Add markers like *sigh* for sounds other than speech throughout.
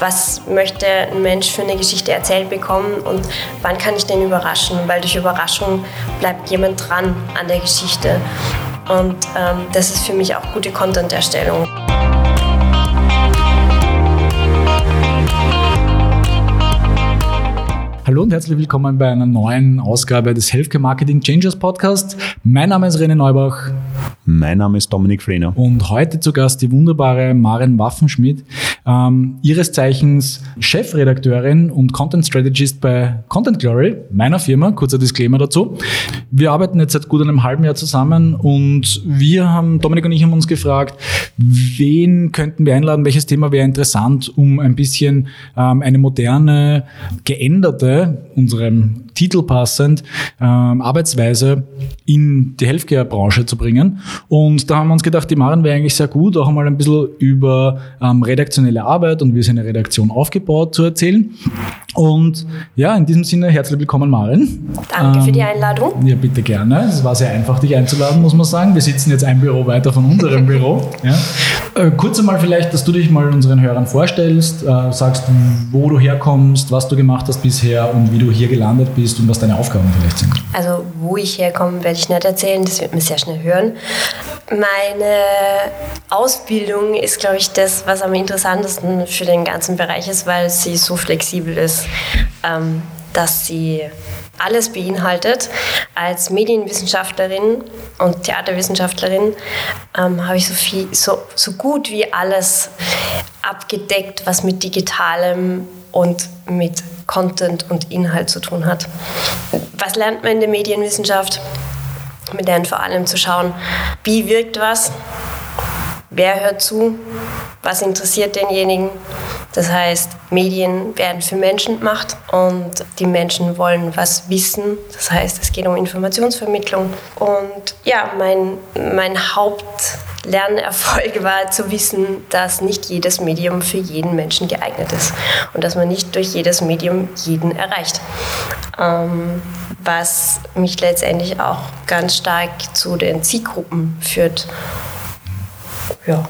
was möchte ein Mensch für eine Geschichte erzählt bekommen und wann kann ich den überraschen, weil durch Überraschung bleibt jemand dran an der Geschichte. Und ähm, das ist für mich auch gute Content-Erstellung. Hallo und herzlich willkommen bei einer neuen Ausgabe des Healthcare Marketing Changers Podcast. Mein Name ist René Neubach. Mein Name ist Dominik Frehner. Und heute zu Gast die wunderbare Maren Waffenschmidt, ähm, ihres Zeichens Chefredakteurin und Content Strategist bei Content Glory, meiner Firma. Kurzer Disclaimer dazu. Wir arbeiten jetzt seit gut einem halben Jahr zusammen und wir haben, Dominik und ich haben uns gefragt, wen könnten wir einladen, welches Thema wäre interessant, um ein bisschen ähm, eine moderne, geänderte unserem Titel passend, ähm, Arbeitsweise in die Healthcare-Branche zu bringen. Und da haben wir uns gedacht, die Maren wäre eigentlich sehr gut, auch einmal ein bisschen über ähm, redaktionelle Arbeit und wie ist eine Redaktion aufgebaut zu erzählen. Und ja, in diesem Sinne herzlich willkommen, Maren. Danke ähm, für die Einladung. Ja, bitte gerne. Es war sehr einfach, dich einzuladen, muss man sagen. Wir sitzen jetzt ein Büro weiter von unserem *laughs* Büro. Ja. Äh, kurz einmal vielleicht, dass du dich mal unseren Hörern vorstellst, äh, sagst, wo du herkommst, was du gemacht hast bisher und wie du hier gelandet bist bist und was deine Aufgaben vielleicht sind. Also wo ich herkomme, werde ich nicht erzählen, das wird man sehr schnell hören. Meine Ausbildung ist, glaube ich, das, was am interessantesten für den ganzen Bereich ist, weil sie so flexibel ist, ähm, dass sie alles beinhaltet. Als Medienwissenschaftlerin und Theaterwissenschaftlerin ähm, habe ich so, viel, so, so gut wie alles abgedeckt, was mit Digitalem und mit Content und Inhalt zu tun hat. Was lernt man in der Medienwissenschaft? Man lernt vor allem zu schauen, wie wirkt was, wer hört zu, was interessiert denjenigen. Das heißt, Medien werden für Menschen gemacht und die Menschen wollen was wissen. Das heißt, es geht um Informationsvermittlung. Und ja, mein, mein Hauptlernerfolg *laughs* war zu wissen, dass nicht jedes Medium für jeden Menschen geeignet ist und dass man nicht durch jedes Medium jeden erreicht. Ähm, was mich letztendlich auch ganz stark zu den Zielgruppen führt ja,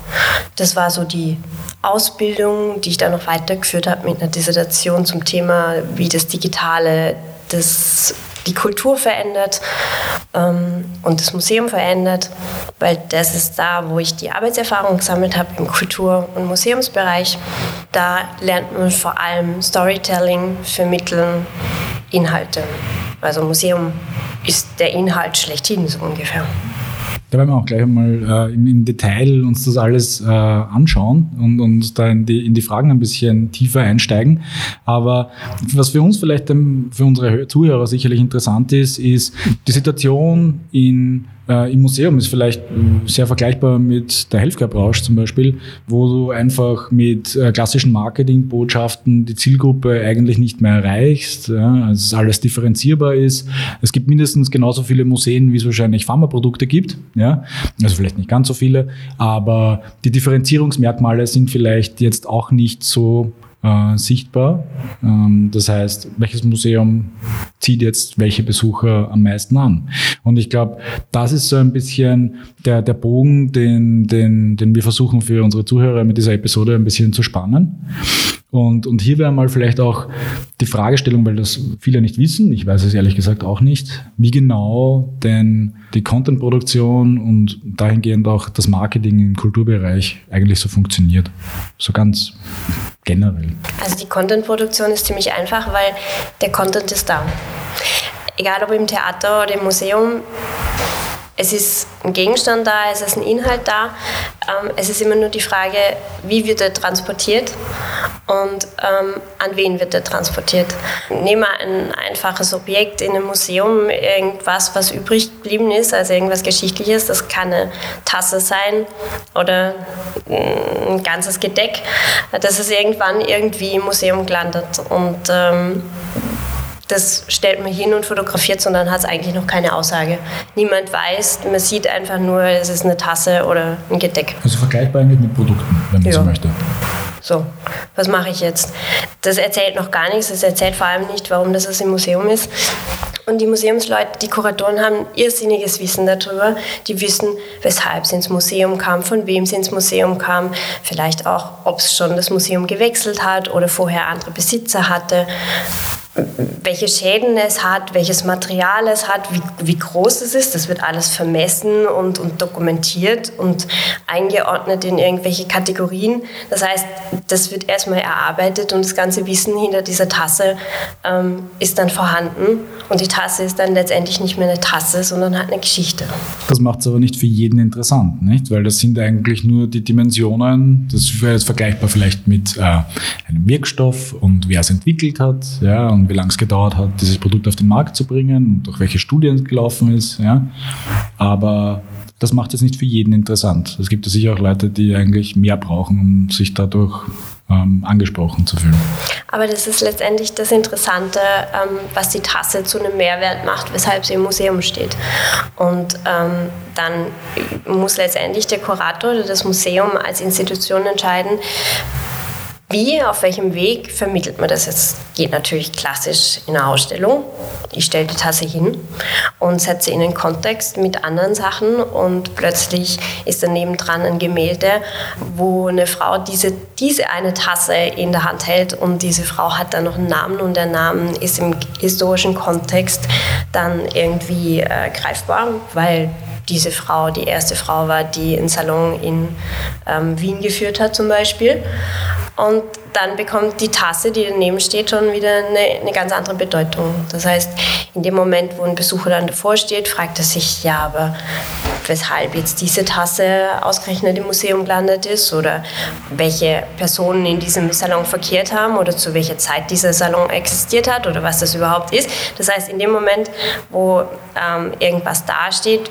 das war so die Ausbildung, die ich dann noch weitergeführt habe mit einer Dissertation zum Thema, wie das Digitale das, die Kultur verändert ähm, und das Museum verändert, weil das ist da, wo ich die Arbeitserfahrung gesammelt habe im Kultur- und Museumsbereich. Da lernt man vor allem Storytelling, Vermitteln, Inhalte. Also Museum ist der Inhalt schlechthin so ungefähr. Da werden wir auch gleich einmal äh, im, im, Detail uns das alles äh, anschauen und, und da in die, in die Fragen ein bisschen tiefer einsteigen. Aber was für uns vielleicht ähm, für unsere Zuhörer sicherlich interessant ist, ist die Situation in äh, im Museum ist vielleicht äh, sehr vergleichbar mit der Healthcare-Branche zum Beispiel, wo du einfach mit äh, klassischen Marketingbotschaften die Zielgruppe eigentlich nicht mehr erreichst, ja, also alles differenzierbar ist. Es gibt mindestens genauso viele Museen, wie es wahrscheinlich Pharmaprodukte gibt. Ja? Also vielleicht nicht ganz so viele, aber die Differenzierungsmerkmale sind vielleicht jetzt auch nicht so äh, sichtbar. Ähm, das heißt, welches Museum zieht jetzt welche Besucher am meisten an? Und ich glaube, das ist so ein bisschen der, der Bogen, den, den, den wir versuchen für unsere Zuhörer mit dieser Episode ein bisschen zu spannen. Und, und hier wäre mal vielleicht auch die Fragestellung, weil das viele nicht wissen, ich weiß es ehrlich gesagt auch nicht, wie genau denn die Content-Produktion und dahingehend auch das Marketing im Kulturbereich eigentlich so funktioniert. So ganz generell. Also die Content-Produktion ist ziemlich einfach, weil der Content ist da. Egal ob im Theater oder im Museum, es ist ein Gegenstand da, es ist ein Inhalt da. Ähm, es ist immer nur die Frage, wie wird er transportiert und ähm, an wen wird er transportiert. Nehmen wir ein einfaches Objekt in einem Museum, irgendwas, was übrig geblieben ist, also irgendwas Geschichtliches. Das kann eine Tasse sein oder ein ganzes Gedeck. Das ist irgendwann irgendwie im Museum gelandet und ähm, das stellt man hin und fotografiert, sondern hat es eigentlich noch keine Aussage. Niemand weiß, man sieht einfach nur, es ist eine Tasse oder ein Gedeck. Also vergleichbar eigentlich mit Produkten, wenn man ja. so möchte. So, was mache ich jetzt? Das erzählt noch gar nichts, das erzählt vor allem nicht, warum das im Museum ist. Und die Museumsleute, die Kuratoren haben irrsinniges Wissen darüber. Die wissen, weshalb sie ins Museum kam, von wem sie ins Museum kam, vielleicht auch, ob es schon das Museum gewechselt hat oder vorher andere Besitzer hatte welche Schäden es hat, welches Material es hat, wie, wie groß es ist. Das wird alles vermessen und, und dokumentiert und eingeordnet in irgendwelche Kategorien. Das heißt, das wird erstmal erarbeitet und das ganze Wissen hinter dieser Tasse ähm, ist dann vorhanden. Und die Tasse ist dann letztendlich nicht mehr eine Tasse, sondern hat eine Geschichte. Das macht es aber nicht für jeden interessant, nicht? Weil das sind eigentlich nur die Dimensionen. Das wäre jetzt vergleichbar vielleicht mit äh, einem Wirkstoff und wer es entwickelt hat, ja, und wie lange es gedauert hat, dieses Produkt auf den Markt zu bringen und durch welche Studien es gelaufen ist. Ja. Aber das macht es nicht für jeden interessant. Es gibt ja sicher auch Leute, die eigentlich mehr brauchen, um sich dadurch ähm, angesprochen zu fühlen. Aber das ist letztendlich das Interessante, ähm, was die Tasse zu einem Mehrwert macht, weshalb sie im Museum steht. Und ähm, dann muss letztendlich der Kurator oder das Museum als Institution entscheiden, wie, auf welchem Weg vermittelt man das jetzt? Geht natürlich klassisch in einer Ausstellung. Ich stelle die Tasse hin und setze in den Kontext mit anderen Sachen und plötzlich ist daneben dran ein Gemälde, wo eine Frau diese, diese eine Tasse in der Hand hält und diese Frau hat dann noch einen Namen und der Name ist im historischen Kontext dann irgendwie äh, greifbar, weil diese Frau die erste Frau war, die einen Salon in ähm, Wien geführt hat zum Beispiel. Und dann bekommt die Tasse, die daneben steht, schon wieder eine, eine, ganz andere Bedeutung. Das heißt, in dem Moment, wo ein Besucher dann davor steht, fragt er sich, ja, aber weshalb jetzt diese Tasse ausgerechnet im Museum gelandet ist oder welche Personen in diesem Salon verkehrt haben oder zu welcher Zeit dieser Salon existiert hat oder was das überhaupt ist. Das heißt, in dem Moment, wo ähm, irgendwas dasteht,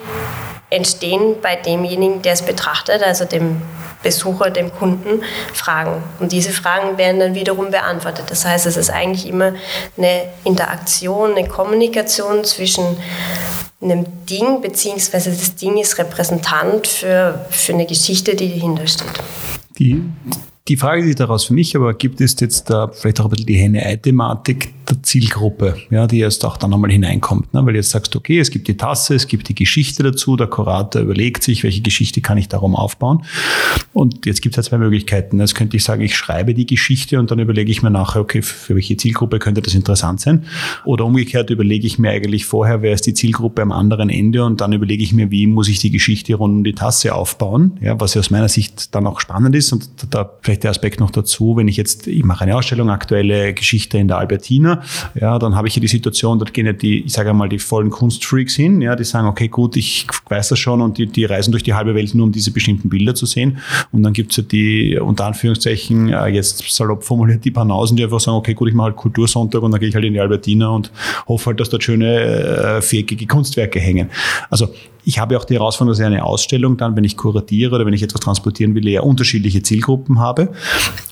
entstehen bei demjenigen, der es betrachtet, also dem Besucher, dem Kunden, Fragen. Und diese Fragen werden dann wiederum beantwortet. Das heißt, es ist eigentlich immer eine Interaktion, eine Kommunikation zwischen einem Ding, beziehungsweise das Ding ist Repräsentant für, für eine Geschichte, die dahinter steht. Die, die Frage, die daraus für mich aber gibt, ist jetzt da vielleicht auch ein bisschen die Henne-Ei-Thematik der Zielgruppe, ja, die erst auch dann einmal hineinkommt. Ne? Weil jetzt sagst du, okay, es gibt die Tasse, es gibt die Geschichte dazu, der Kurator überlegt sich, welche Geschichte kann ich darum aufbauen. Und jetzt gibt es ja zwei Möglichkeiten. Jetzt könnte ich sagen, ich schreibe die Geschichte und dann überlege ich mir nachher, okay, für welche Zielgruppe könnte das interessant sein. Oder umgekehrt überlege ich mir eigentlich vorher, wer ist die Zielgruppe am anderen Ende und dann überlege ich mir, wie muss ich die Geschichte rund um die Tasse aufbauen, ja, was ja aus meiner Sicht dann auch spannend ist. Und da vielleicht der Aspekt noch dazu, wenn ich jetzt, ich mache eine Ausstellung, aktuelle Geschichte in der Albertina, ja, dann habe ich ja die Situation, dort gehen ja die, ich sage einmal, die vollen Kunstfreaks hin, ja, die sagen, okay, gut, ich weiß das schon und die, die reisen durch die halbe Welt nur, um diese bestimmten Bilder zu sehen. Und dann gibt es ja die, unter Anführungszeichen, äh, jetzt salopp formuliert, die Banausen, die einfach sagen, okay, gut, ich mache halt Kultursonntag und dann gehe ich halt in die Albertina und hoffe halt, dass dort schöne, äh, fähige Kunstwerke hängen. Also ich habe auch die Herausforderung, dass ich eine Ausstellung dann, wenn ich kuratiere oder wenn ich etwas transportieren will, eher unterschiedliche Zielgruppen habe.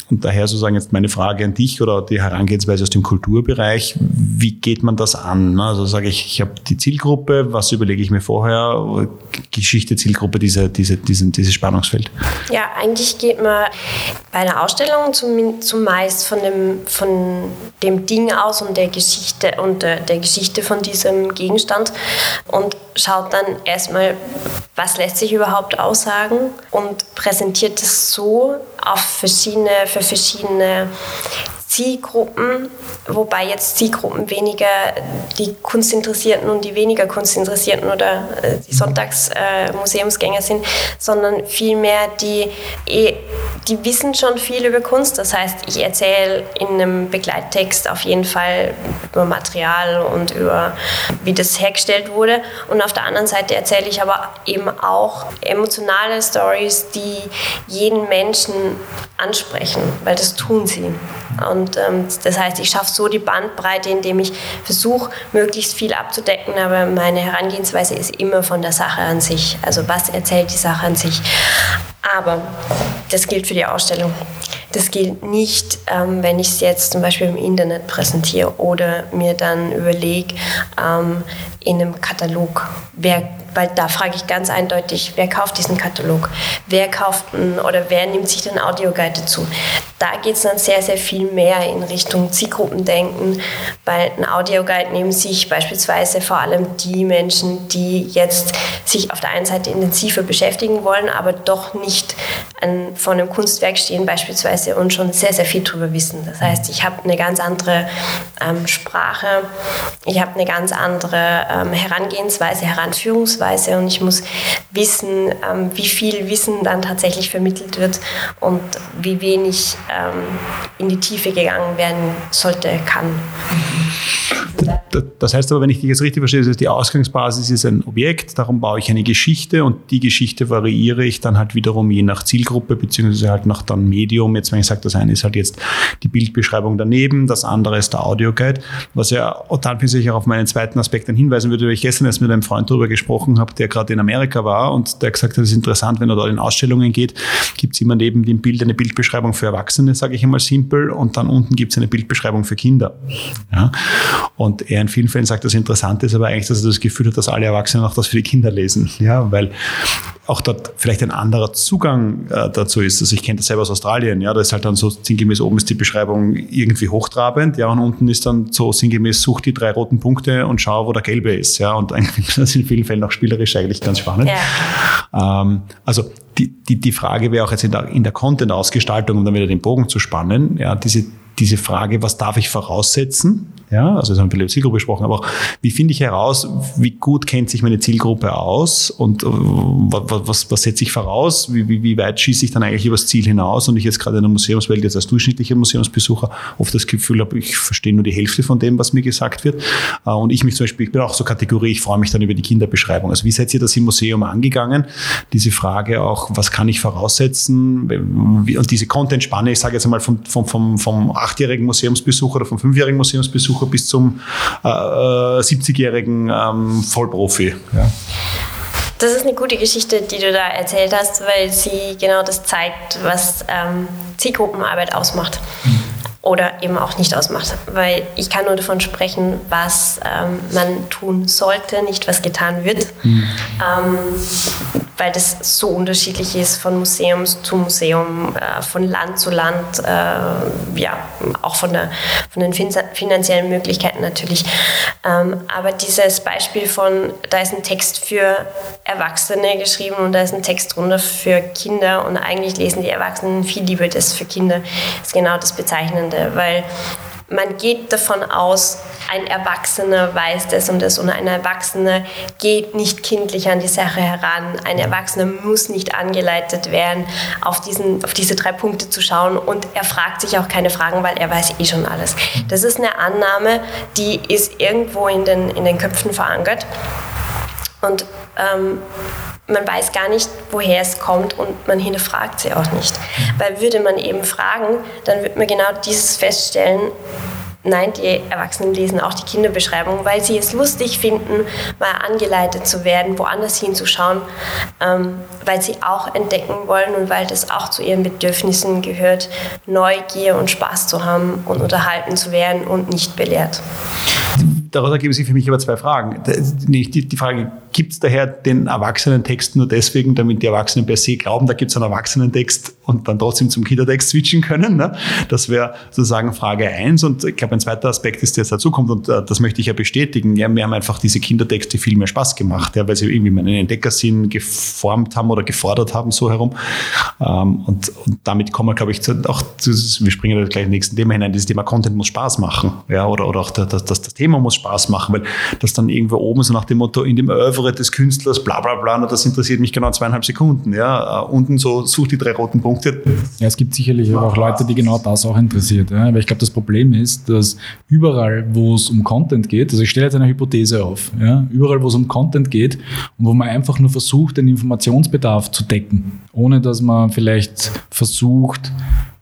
Und daher sozusagen jetzt meine Frage an dich oder die Herangehensweise aus dem Kulturbereich. Wie geht man das an? Also sage ich, ich habe die Zielgruppe, was überlege ich mir vorher? Geschichte, Zielgruppe, diese, diese, diesen, dieses Spannungsfeld. Ja, eigentlich geht man bei einer Ausstellung zum, zumeist von dem, von dem Ding aus und der Geschichte und der, der Geschichte von diesem Gegenstand und schaut dann erstmal, was lässt sich überhaupt aussagen und präsentiert es so auf verschiedene, für verschiedene Zielgruppen, wobei jetzt Zielgruppen weniger die Kunstinteressierten und die weniger Kunstinteressierten oder äh, die Sonntagsmuseumsgänger äh, sind, sondern vielmehr die, eh, die wissen schon viel über Kunst. Das heißt, ich erzähle in einem Begleittext auf jeden Fall über Material und über wie das hergestellt wurde. Und auf der anderen Seite erzähle ich aber eben auch emotionale Stories, die jeden Menschen ansprechen, weil das tun sie. Und ähm, das heißt, ich schaffe so die Bandbreite, indem ich versuche, möglichst viel abzudecken, aber meine Herangehensweise ist immer von der Sache an sich. Also was erzählt die Sache an sich? Aber das gilt für die Ausstellung. Das gilt nicht, ähm, wenn ich es jetzt zum Beispiel im Internet präsentiere oder mir dann überlege, ähm, in einem Katalog, wer weil da frage ich ganz eindeutig, wer kauft diesen Katalog? Wer kauft oder wer nimmt sich den Audioguide dazu? Da geht es dann sehr, sehr viel mehr in Richtung Zielgruppendenken, weil ein Audioguide nehmen sich beispielsweise vor allem die Menschen, die jetzt sich auf der einen Seite intensiver beschäftigen wollen, aber doch nicht an, vor einem Kunstwerk stehen beispielsweise und schon sehr, sehr viel darüber wissen. Das heißt, ich habe eine ganz andere ähm, Sprache, ich habe eine ganz andere ähm, Herangehensweise, Heranführungsweise und ich muss wissen, ähm, wie viel Wissen dann tatsächlich vermittelt wird und wie wenig ähm, in die Tiefe gegangen werden sollte, kann. Das heißt aber, wenn ich dich jetzt richtig verstehe, ist die Ausgangsbasis ist ein Objekt, darum baue ich eine Geschichte und die Geschichte variiere ich dann halt wiederum je nach Zielgruppe beziehungsweise halt nach dann Medium. Jetzt, wenn ich sage, das eine ist halt jetzt die Bildbeschreibung daneben, das andere ist der Audioguide, was ja sich auch auf meinen zweiten Aspekt dann hinweisen würde, weil ich gestern erst mit einem Freund darüber gesprochen habe, der gerade in Amerika war und der gesagt hat, es ist interessant, wenn er dort in Ausstellungen geht, gibt es immer neben dem Bild eine Bildbeschreibung für Erwachsene, sage ich einmal simpel, und dann unten gibt es eine Bildbeschreibung für Kinder. Ja? Und er in vielen Fällen sagt, das Interessante ist aber eigentlich, dass er das Gefühl hat, dass alle Erwachsenen auch das für die Kinder lesen. Ja, weil auch dort vielleicht ein anderer Zugang äh, dazu ist. Also ich kenne das selber aus Australien, ja, da ist halt dann so sinngemäß oben ist die Beschreibung irgendwie hochtrabend, ja, und unten ist dann so sinngemäß such die drei roten Punkte und schau, wo der gelbe ist, ja, und *laughs* eigentlich das in vielen Fällen auch spielerisch eigentlich ganz spannend. Ja. Ähm, also die, die, die Frage wäre auch jetzt in der, in der Content-Ausgestaltung, um dann wieder den Bogen zu spannen, ja, diese, diese Frage, was darf ich voraussetzen? Ja, also es haben wir über Zielgruppe gesprochen, aber wie finde ich heraus, wie gut kennt sich meine Zielgruppe aus und äh, was, was, was setze ich voraus? Wie, wie, wie weit schieße ich dann eigentlich übers Ziel hinaus? Und ich jetzt gerade in der Museumswelt jetzt als durchschnittlicher Museumsbesucher oft das Gefühl habe, ich verstehe nur die Hälfte von dem, was mir gesagt wird. Äh, und ich mich zum Beispiel, ich bin auch so Kategorie, ich freue mich dann über die Kinderbeschreibung. Also wie seid ihr das im Museum angegangen? Diese Frage auch, was kann ich voraussetzen? Und diese Content-Spanne, ich sage jetzt einmal vom, vom, vom, vom achtjährigen Museumsbesucher oder vom fünfjährigen Museumsbesucher bis zum äh, 70-jährigen ähm, Vollprofi. Ja. Das ist eine gute Geschichte, die du da erzählt hast, weil sie genau das zeigt, was ähm, Zielgruppenarbeit ausmacht. Mhm oder eben auch nicht ausmacht. Weil ich kann nur davon sprechen, was ähm, man tun sollte, nicht was getan wird. Mhm. Ähm, weil das so unterschiedlich ist von Museum zu Museum, äh, von Land zu Land, äh, ja, auch von, der, von den fin finanziellen Möglichkeiten natürlich. Ähm, aber dieses Beispiel von, da ist ein Text für Erwachsene geschrieben und da ist ein Text drunter für Kinder und eigentlich lesen die Erwachsenen viel lieber das für Kinder, ist genau das Bezeichnende Ende, weil man geht davon aus, ein Erwachsener weiß das und das und ein Erwachsener geht nicht kindlich an die Sache heran. Ein Erwachsener muss nicht angeleitet werden, auf, diesen, auf diese drei Punkte zu schauen und er fragt sich auch keine Fragen, weil er weiß eh schon alles. Das ist eine Annahme, die ist irgendwo in den, in den Köpfen verankert und ähm, man weiß gar nicht, woher es kommt und man hinterfragt sie auch nicht. Weil würde man eben fragen, dann würde man genau dieses feststellen, Nein, die Erwachsenen lesen auch die Kinderbeschreibung, weil sie es lustig finden, mal angeleitet zu werden, woanders hinzuschauen, ähm, weil sie auch entdecken wollen und weil das auch zu ihren Bedürfnissen gehört, Neugier und Spaß zu haben und unterhalten zu werden und nicht belehrt. Daraus ergeben sich für mich aber zwei Fragen. Die, die Frage, gibt es daher den Erwachsenentext nur deswegen, damit die Erwachsenen per se glauben, da gibt es einen Erwachsenentext und dann trotzdem zum Kindertext switchen können? Ne? Das wäre sozusagen Frage eins. Und ich glaube, ein zweiter Aspekt ist, der jetzt dazu kommt, und äh, das möchte ich ja bestätigen. Ja, mir haben einfach diese Kindertexte viel mehr Spaß gemacht, ja, weil sie irgendwie meinen Entdeckersinn geformt haben oder gefordert haben, so herum. Ähm, und, und damit kommen wir, glaube ich, zu, auch zu, wir springen gleich im nächsten Thema hinein, dieses Thema Content muss Spaß machen. Ja, oder, oder auch das, das, das Thema muss Spaß machen, weil das dann irgendwo oben so nach dem Motto in dem Oeuvre des Künstlers, bla bla bla, das interessiert mich genau zweieinhalb Sekunden. Ja, äh, unten so, such die drei roten Punkte. Ja, es gibt sicherlich auch Leute, die genau das auch interessiert. Ja. Aber ich glaube, das Problem ist, dass überall, wo es um Content geht, also ich stelle jetzt eine Hypothese auf, ja, überall, wo es um Content geht und wo man einfach nur versucht, den Informationsbedarf zu decken, ohne dass man vielleicht versucht,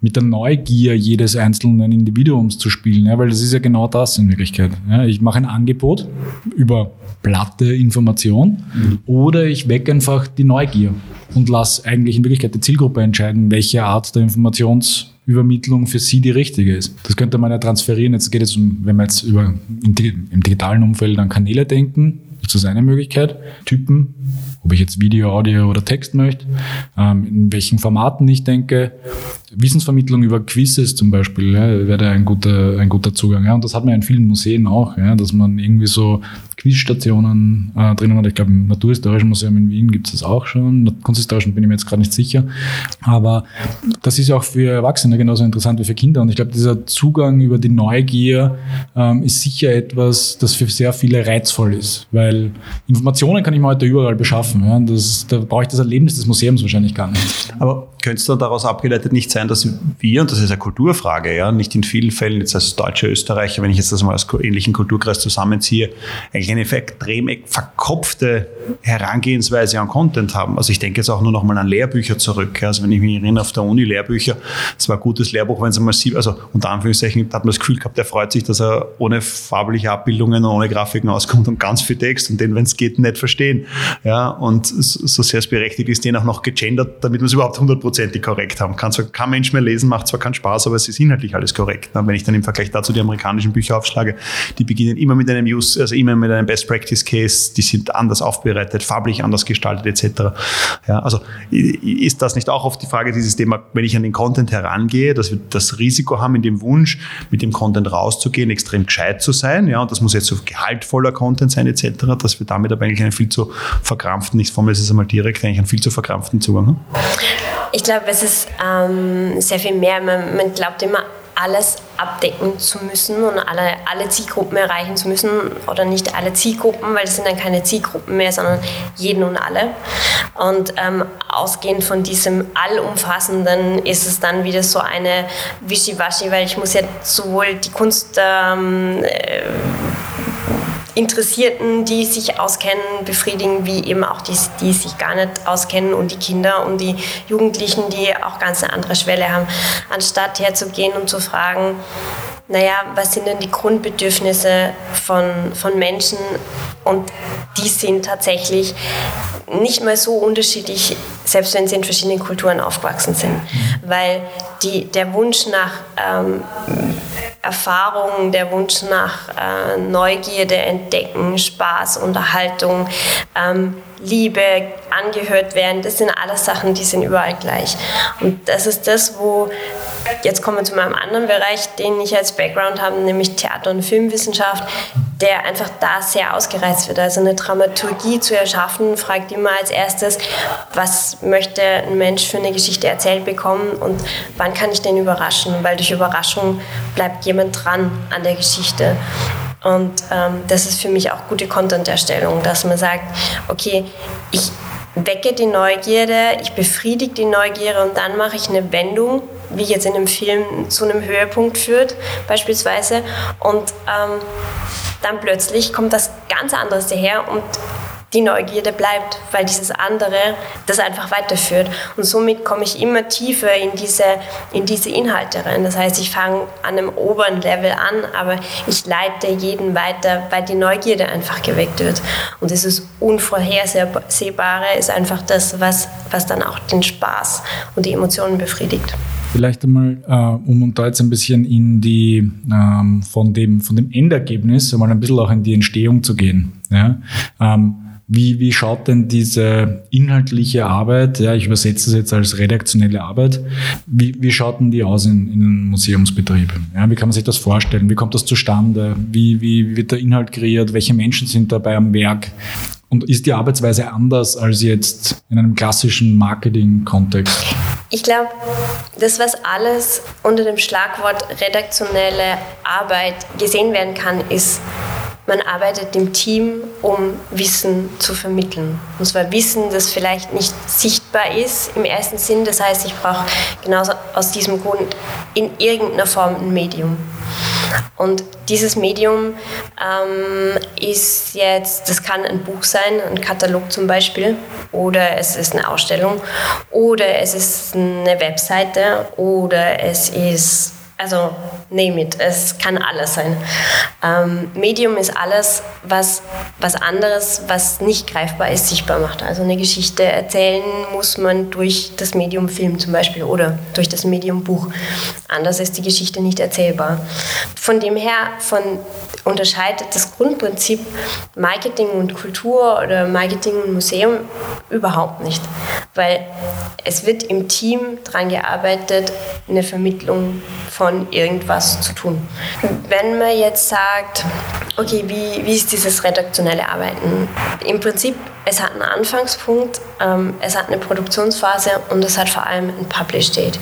mit der Neugier jedes einzelnen Individuums zu spielen, ja, weil das ist ja genau das in Wirklichkeit. Ja, ich mache ein Angebot über platte Information mhm. oder ich wecke einfach die Neugier und lasse eigentlich in Wirklichkeit die Zielgruppe entscheiden, welche Art der Informationsübermittlung für sie die richtige ist. Das könnte man ja transferieren. Jetzt geht es um, wenn wir jetzt über im digitalen Umfeld an Kanäle denken, Das ist eine Möglichkeit. Typen, ob ich jetzt Video, Audio oder Text möchte, ähm, in welchen Formaten ich denke. Wissensvermittlung über Quizzes zum Beispiel ja, wäre ein guter, ein guter Zugang. Ja. Und das hat man in vielen Museen auch, ja, dass man irgendwie so Quizstationen äh, drinnen hat. Ich glaube, im Naturhistorischen Museum in Wien gibt es das auch schon. Kunsthistorischen bin ich mir jetzt gerade nicht sicher. Aber das ist auch für Erwachsene genauso interessant wie für Kinder. Und ich glaube, dieser Zugang über die Neugier ähm, ist sicher etwas, das für sehr viele reizvoll ist. Weil Informationen kann ich mir heute überall beschaffen. Ja. Das, da brauche ich das Erlebnis des Museums wahrscheinlich gar nicht. Aber könnte es dann daraus abgeleitet nicht sein, dass wir, und das ist eine Kulturfrage, ja, nicht in vielen Fällen jetzt als deutsche Österreicher, wenn ich jetzt das mal als ähnlichen Kulturkreis zusammenziehe, eigentlich eine extrem verkopfte Herangehensweise an Content haben. Also ich denke jetzt auch nur noch mal an Lehrbücher zurück. Also wenn ich mich erinnere, auf der Uni Lehrbücher, es war ein gutes Lehrbuch, wenn es mal sieben, also unter Anführungszeichen hat man das Gefühl gehabt, der freut sich, dass er ohne farbliche Abbildungen und ohne Grafiken auskommt und ganz viel Text und den, wenn es geht, nicht verstehen. Ja, und so sehr es berechtigt ist, den auch noch gegendert, damit wir es überhaupt hundertprozentig korrekt haben. Kann zwar kein Mensch mehr lesen, macht zwar keinen Spaß, aber es ist inhaltlich alles korrekt. Wenn ich dann im Vergleich dazu die amerikanischen Bücher aufschlage, die beginnen immer mit einem Use, also immer mit einem Best Practice Case, die sind anders aufbereitet, farblich anders gestaltet etc. Ja, also ist das nicht auch oft die Frage dieses Thema, wenn ich an den Content herangehe, dass wir das Risiko haben, in dem Wunsch, mit dem Content rauszugehen, extrem gescheit zu sein, ja, und das muss jetzt so gehaltvoller Content sein etc., dass wir damit aber eigentlich einen viel zu verkrampften, ich formuliere es einmal direkt, eigentlich einen viel zu verkrampften Zugang haben? Ich glaube, es ist ähm, sehr viel mehr. Man, man glaubt immer, alles abdecken zu müssen und alle, alle Zielgruppen erreichen zu müssen oder nicht alle Zielgruppen, weil es sind dann keine Zielgruppen mehr, sondern jeden und alle. Und ähm, ausgehend von diesem Allumfassenden ist es dann wieder so eine Wischiwaschi, weil ich muss ja sowohl die Kunst ähm, äh, Interessierten, die sich auskennen, befriedigen, wie eben auch die, die sich gar nicht auskennen und die Kinder und die Jugendlichen, die auch ganz eine andere Schwelle haben, anstatt herzugehen und zu fragen, naja, was sind denn die Grundbedürfnisse von, von Menschen? Und die sind tatsächlich nicht mal so unterschiedlich, selbst wenn sie in verschiedenen Kulturen aufgewachsen sind. Weil die, der Wunsch nach ähm, Erfahrung, der Wunsch nach äh, Neugierde, Entdecken, Spaß, Unterhaltung, ähm, Liebe, angehört werden, das sind alles Sachen, die sind überall gleich. Und das ist das, wo, jetzt kommen wir zu meinem anderen Bereich, den ich als Background habe, nämlich Theater- und Filmwissenschaft, der einfach da sehr ausgereizt wird. Also eine Dramaturgie zu erschaffen, fragt immer als erstes, was möchte ein Mensch für eine Geschichte erzählt bekommen und wann kann ich den überraschen, weil durch Überraschung bleibt jemand dran an der Geschichte. Und ähm, das ist für mich auch gute Content-Erstellung, dass man sagt, okay, ich wecke die Neugierde, ich befriedige die Neugierde und dann mache ich eine Wendung, wie jetzt in einem Film zu einem Höhepunkt führt, beispielsweise. Und ähm, dann plötzlich kommt das ganz anderes daher und die Neugierde bleibt, weil dieses andere das einfach weiterführt. Und somit komme ich immer tiefer in diese, in diese Inhalte rein. Das heißt, ich fange an einem oberen Level an, aber ich leite jeden weiter, weil die Neugierde einfach geweckt wird. Und dieses Unvorhersehbare ist einfach das, was, was dann auch den Spaß und die Emotionen befriedigt. Vielleicht einmal, äh, um da jetzt ein bisschen in die, ähm, von, dem, von dem Endergebnis, einmal ein bisschen auch in die Entstehung zu gehen. Ja? Ähm, wie, wie schaut denn diese inhaltliche Arbeit, ja, ich übersetze es jetzt als redaktionelle Arbeit, wie, wie schaut denn die aus in, in einem Museumsbetrieb? Ja, wie kann man sich das vorstellen? Wie kommt das zustande? Wie, wie wird der Inhalt kreiert? Welche Menschen sind dabei am Werk? Und ist die Arbeitsweise anders als jetzt in einem klassischen Marketing-Kontext? Ich glaube, das, was alles unter dem Schlagwort redaktionelle Arbeit gesehen werden kann, ist man arbeitet im Team, um Wissen zu vermitteln. Und zwar Wissen, das vielleicht nicht sichtbar ist im ersten Sinn. Das heißt, ich brauche genauso aus diesem Grund in irgendeiner Form ein Medium. Und dieses Medium ähm, ist jetzt, das kann ein Buch sein, ein Katalog zum Beispiel, oder es ist eine Ausstellung, oder es ist eine Webseite, oder es ist also name it, es kann alles sein. Ähm, Medium ist alles, was, was anderes, was nicht greifbar ist, sichtbar macht. Also eine Geschichte erzählen muss man durch das Medium Film zum Beispiel oder durch das Medium Buch. Anders ist die Geschichte nicht erzählbar. Von dem her von, unterscheidet das Grundprinzip Marketing und Kultur oder Marketing und Museum überhaupt nicht. Weil es wird im Team daran gearbeitet, eine Vermittlung von irgendwas zu tun. Wenn man jetzt sagt, okay, wie, wie ist dieses redaktionelle Arbeiten? Im Prinzip, es hat einen Anfangspunkt, ähm, es hat eine Produktionsphase und es hat vor allem ein Publish Date.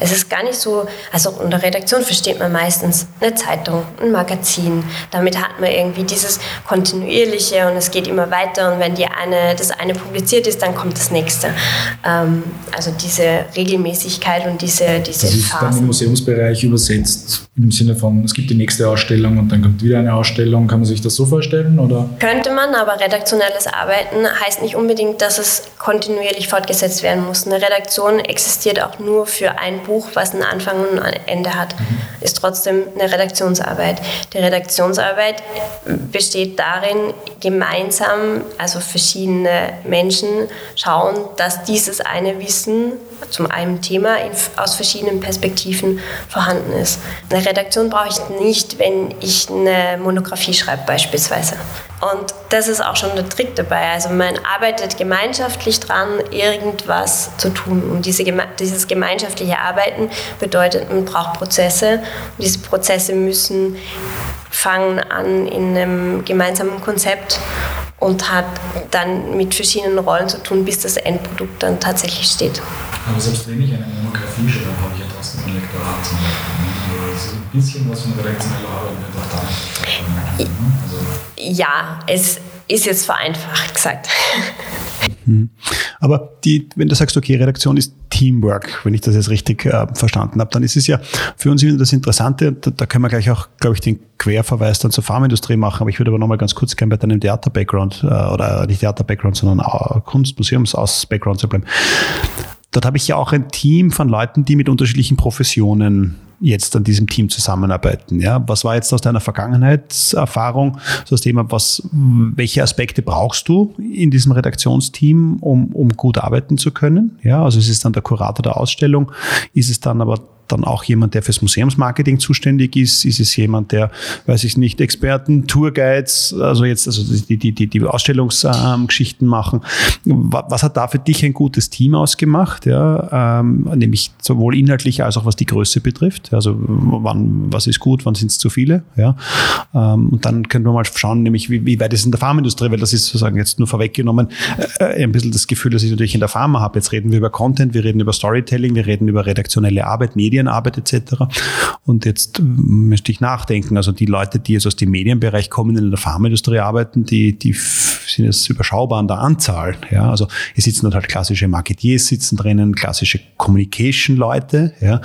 Es ist gar nicht so, also unter Redaktion versteht man meistens eine Zeitung, ein Magazin. Damit hat man irgendwie dieses kontinuierliche und es geht immer weiter und wenn die eine, das eine publiziert ist, dann kommt das nächste. Ähm, also diese Regelmäßigkeit und diese, diese das ist Phasen. dann im Museumsbereich übersetzt im Sinne von, es gibt die nächste Ausstellung und dann kommt wieder eine Ausstellung. Kann man sich das so vorstellen? Oder? Könnte man, aber redaktionelles Arbeiten heißt nicht unbedingt, dass es kontinuierlich fortgesetzt werden muss. Eine Redaktion existiert auch nur für ein Buch, was einen Anfang und ein Ende hat, mhm. ist trotzdem eine Redaktionsarbeit. Die Redaktionsarbeit besteht darin, gemeinsam, also verschiedene Menschen schauen, dass dieses eine Wissen zum einen Thema in, aus verschiedenen Perspektiven vorhanden ist. Eine Redaktion brauche ich nicht, wenn ich eine Monographie schreibe beispielsweise. Und das ist auch schon der Trick dabei. Also man arbeitet gemeinschaftlich dran, irgendwas zu tun. Und diese, dieses gemeinschaftliche Arbeiten bedeutet, man braucht Prozesse. Und diese Prozesse müssen fangen an in einem gemeinsamen Konzept und hat dann mit verschiedenen Rollen zu tun, bis das Endprodukt dann tatsächlich steht. Aber selbst wenn ich eine Monographie schreibe, habe ich ja trotzdem ein Lektorat zum Beispiel. Also ein bisschen was von redaktioneller Arbeit wird auch da nicht also Ja, es ist jetzt vereinfacht gesagt. *laughs* Mhm. Aber die, wenn du sagst, okay, Redaktion ist Teamwork, wenn ich das jetzt richtig äh, verstanden habe, dann ist es ja für uns das Interessante, da, da können wir gleich auch, glaube ich, den Querverweis dann zur Pharmaindustrie machen, aber ich würde aber nochmal ganz kurz gerne bei deinem Theater-Background, äh, oder nicht Theater-Background, sondern Kunstmuseums-Aus-Background zu bleiben. Dort habe ich ja auch ein Team von Leuten, die mit unterschiedlichen Professionen jetzt an diesem Team zusammenarbeiten. Ja, was war jetzt aus deiner Vergangenheitserfahrung so das Thema, was, welche Aspekte brauchst du in diesem Redaktionsteam, um, um gut arbeiten zu können? Ja, also ist es dann der Kurator der Ausstellung? Ist es dann aber dann auch jemand, der fürs Museumsmarketing zuständig ist? Ist es jemand, der, weiß ich nicht, Experten, Tourguides, also jetzt also die, die, die, die Ausstellungsgeschichten machen? Was hat da für dich ein gutes Team ausgemacht? Ja, ähm, nämlich sowohl inhaltlich als auch was die Größe betrifft. Also wann, was ist gut, wann sind es zu viele? Ja, ähm, und dann können wir mal schauen, nämlich wie, wie weit ist in der Pharmaindustrie, weil das ist sozusagen jetzt nur vorweggenommen äh, ein bisschen das Gefühl, dass ich natürlich in der Pharma habe. Jetzt reden wir über Content, wir reden über Storytelling, wir reden über redaktionelle Arbeit, Medien Medienarbeit etc. Und jetzt müsste ich nachdenken. Also die Leute, die jetzt aus dem Medienbereich kommen, in der Pharmaindustrie arbeiten, die, die sind jetzt überschaubar an der Anzahl. Ja, also hier sitzen halt klassische Marketiers sitzen drinnen, klassische Communication-Leute, ja,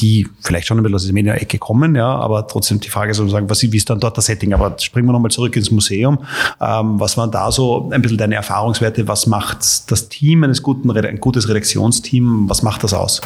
die vielleicht schon ein bisschen aus der Medienecke kommen, ja, aber trotzdem die Frage sozusagen, was, wie ist dann dort das Setting? Aber springen wir nochmal zurück ins Museum. Ähm, was waren da so ein bisschen deine Erfahrungswerte? Was macht das Team eines guten, ein gutes Redaktionsteam, was macht das aus?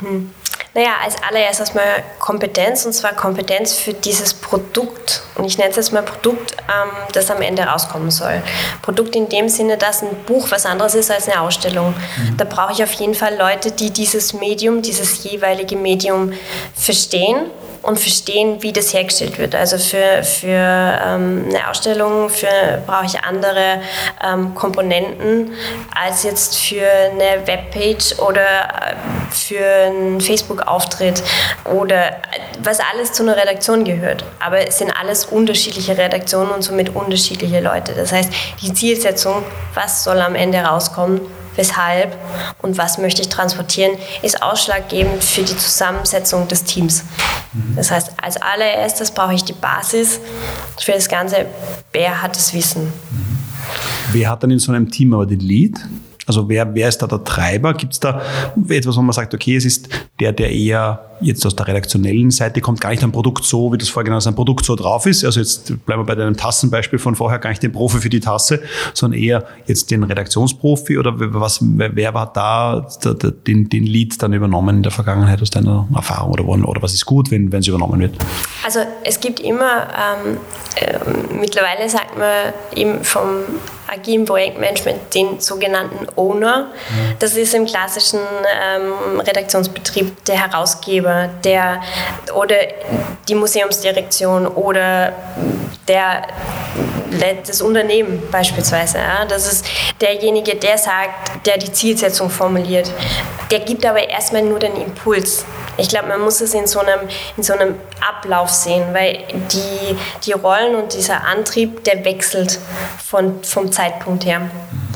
Hm. Naja, als allererstes mal Kompetenz und zwar Kompetenz für dieses Produkt. Und ich nenne es jetzt mal Produkt, ähm, das am Ende rauskommen soll. Produkt in dem Sinne, dass ein Buch was anderes ist als eine Ausstellung. Mhm. Da brauche ich auf jeden Fall Leute, die dieses Medium, dieses jeweilige Medium verstehen und verstehen, wie das hergestellt wird. Also für, für ähm, eine Ausstellung brauche ich andere ähm, Komponenten als jetzt für eine Webpage oder äh, für einen Facebook-Auftritt oder äh, was alles zu einer Redaktion gehört. Aber es sind alles unterschiedliche Redaktionen und somit unterschiedliche Leute. Das heißt, die Zielsetzung, was soll am Ende rauskommen, weshalb und was möchte ich transportieren, ist ausschlaggebend für die Zusammensetzung des Teams. Das heißt, als allererstes brauche ich die Basis für das Ganze. Wer hat das Wissen? Wer hat dann in so einem Team aber den Lead? Also wer, wer ist da der Treiber? Gibt es da etwas, wo man sagt, okay, es ist der, der eher jetzt aus der redaktionellen Seite kommt, gar nicht ein Produkt so, wie das vorher genannt ist, ein Produkt so drauf ist. Also jetzt bleiben wir bei deinem Tassenbeispiel von vorher, gar nicht den Profi für die Tasse, sondern eher jetzt den Redaktionsprofi oder was, wer war da den, den Lead dann übernommen in der Vergangenheit aus deiner Erfahrung oder, oder was ist gut, wenn, es übernommen wird? Also es gibt immer, ähm, äh, mittlerweile sagt man eben vom agilen Projektmanagement den sogenannten Owner. Das ist im klassischen ähm, Redaktionsbetrieb der Herausgeber, der oder die Museumsdirektion oder der das Unternehmen beispielsweise. Ja. Das ist derjenige, der sagt, der die Zielsetzung formuliert. Der gibt aber erstmal nur den Impuls. Ich glaube, man muss es in so, einem, in so einem Ablauf sehen, weil die, die Rollen und dieser Antrieb, der wechselt von, vom Zeitpunkt her.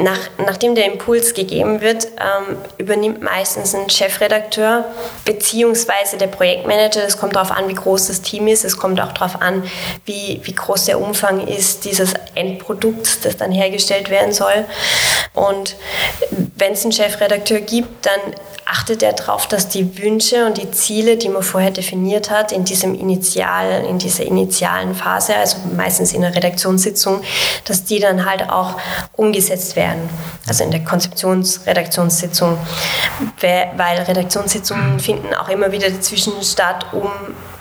Nach, nachdem der Impuls gegeben wird, ähm, übernimmt meistens ein Chefredakteur beziehungsweise der Projektmanager. Es kommt darauf an, wie groß das Team ist. Es kommt auch darauf an, wie, wie groß der Umfang ist dieses Endprodukts, das dann hergestellt werden soll. Und wenn es einen Chefredakteur gibt, dann achtet er darauf, dass die Wünsche und die Ziele, die man vorher definiert hat, in diesem Initial, in dieser initialen Phase, also meistens in der Redaktionssitzung, dass die dann halt auch umgesetzt werden. Also in der Konzeptionsredaktionssitzung, weil Redaktionssitzungen finden auch immer wieder dazwischen statt, um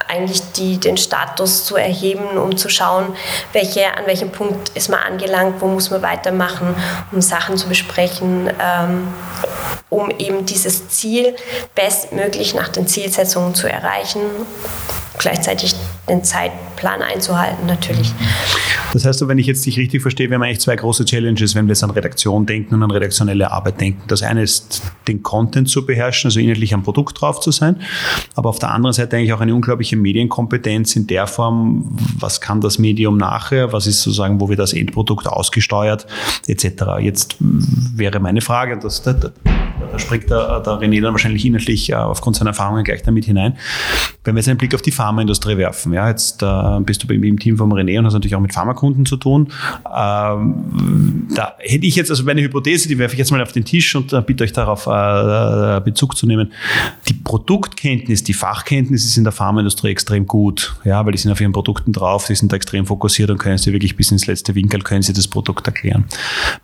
eigentlich die, den Status zu erheben, um zu schauen, welche, an welchem Punkt ist man angelangt, wo muss man weitermachen, um Sachen zu besprechen, ähm, um eben dieses Ziel bestmöglich nach den Zielsetzungen zu erreichen, gleichzeitig den Zeitplan einzuhalten natürlich. Das heißt, wenn ich jetzt dich richtig verstehe, wir haben eigentlich zwei große Challenges, wenn wir jetzt an Redaktion denken und an redaktionelle Arbeit denken. Das eine ist, den Content zu beherrschen, also inhaltlich am Produkt drauf zu sein, aber auf der anderen Seite eigentlich auch eine unglaubliche Medienkompetenz in der Form, was kann das Medium nachher, was ist sozusagen, wo wird das Endprodukt ausgesteuert, etc. Jetzt wäre meine Frage, da springt der, der René dann wahrscheinlich inhaltlich äh, aufgrund seiner Erfahrungen gleich damit hinein. Wenn wir jetzt einen Blick auf die Pharmaindustrie werfen, ja, jetzt äh, bist du im Team vom René und hast natürlich auch mit Pharmakunden zu tun. Ähm, da hätte ich jetzt, also meine Hypothese, die werfe ich jetzt mal auf den Tisch und äh, bitte euch darauf äh, Bezug zu nehmen. Die Produktkenntnis, die Fachkenntnis ist in der Pharmaindustrie extrem gut, ja, weil die sind auf ihren Produkten drauf, die sind da extrem fokussiert und können sie wirklich bis ins letzte Winkel, können sie das Produkt erklären.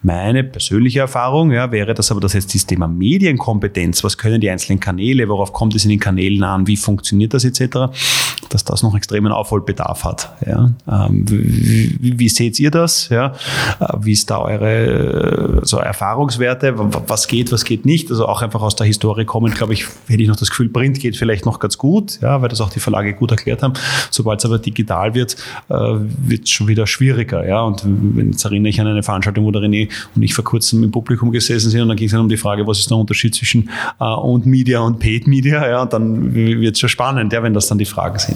Meine persönliche Erfahrung ja, wäre das aber, dass jetzt das Thema Medienkompetenz, was können die einzelnen Kanäle, worauf kommt es in den Kanälen an, wie funktioniert das etc., dass das noch extremen Aufholbedarf hat. Ja. Ähm, wie, wie, seht ihr das? Ja? Äh, wie ist da eure so Erfahrungswerte? Was geht, was geht nicht? Also auch einfach aus der Historie kommen, glaube ich, hätte ich noch das Gefühl, Print geht vielleicht noch ganz gut, ja, weil das auch die Verlage gut erklärt haben. Sobald es aber digital wird, äh, wird es schon wieder schwieriger. Ja. Und wenn jetzt erinnere ich an eine Veranstaltung, wo der René und ich vor kurzem im Publikum gesessen sind und dann ging es dann um die Frage, was ist der Unterschied zwischen äh, Owned Media und Paid Media? Ja, und dann wird es schon spannend, ja, wenn das dann die Fragen sind.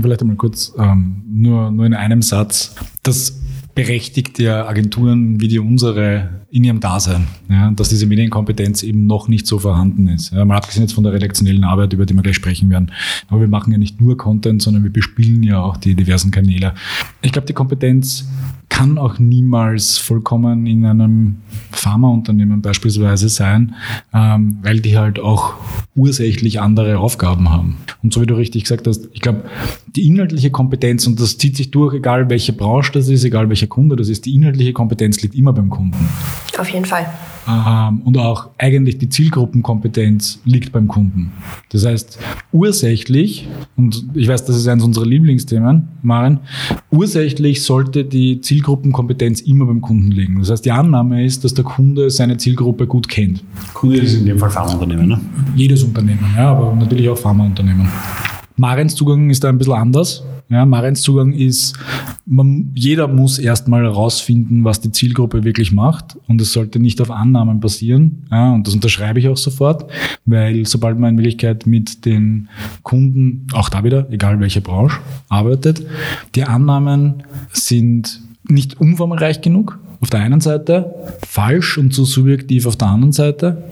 Vielleicht einmal kurz, ähm, nur, nur in einem Satz. Das berechtigt ja Agenturen wie die unsere in ihrem Dasein, ja, dass diese Medienkompetenz eben noch nicht so vorhanden ist. Ja, mal abgesehen jetzt von der redaktionellen Arbeit, über die wir gleich sprechen werden. Aber wir machen ja nicht nur Content, sondern wir bespielen ja auch die diversen Kanäle. Ich glaube, die Kompetenz kann auch niemals vollkommen in einem Pharmaunternehmen beispielsweise sein, ähm, weil die halt auch ursächlich andere Aufgaben haben. Und so wie du richtig gesagt hast, ich glaube, die inhaltliche Kompetenz, und das zieht sich durch, egal welche Branche das ist, egal welcher Kunde das ist, die inhaltliche Kompetenz liegt immer beim Kunden. Auf jeden Fall. Ähm, und auch eigentlich die Zielgruppenkompetenz liegt beim Kunden. Das heißt, ursächlich, und ich weiß, das ist eines unserer Lieblingsthemen, Maren, ursächlich sollte die Zielgruppenkompetenz immer beim Kunden liegen. Das heißt, die Annahme ist, dass der Kunde seine Zielgruppe gut kennt. Kunde ist in dem Fall Pharmaunternehmen, ne? Jedes Unternehmen, ja, aber natürlich auch Pharmaunternehmen. Marens Zugang ist da ein bisschen anders. Ja, Marens Zugang ist, man, jeder muss erstmal herausfinden, was die Zielgruppe wirklich macht. Und es sollte nicht auf Annahmen basieren. Ja, und das unterschreibe ich auch sofort, weil sobald man in Wirklichkeit mit den Kunden, auch da wieder, egal welche Branche, arbeitet, die Annahmen sind nicht umfangreich genug auf der einen Seite, falsch und zu subjektiv auf der anderen Seite.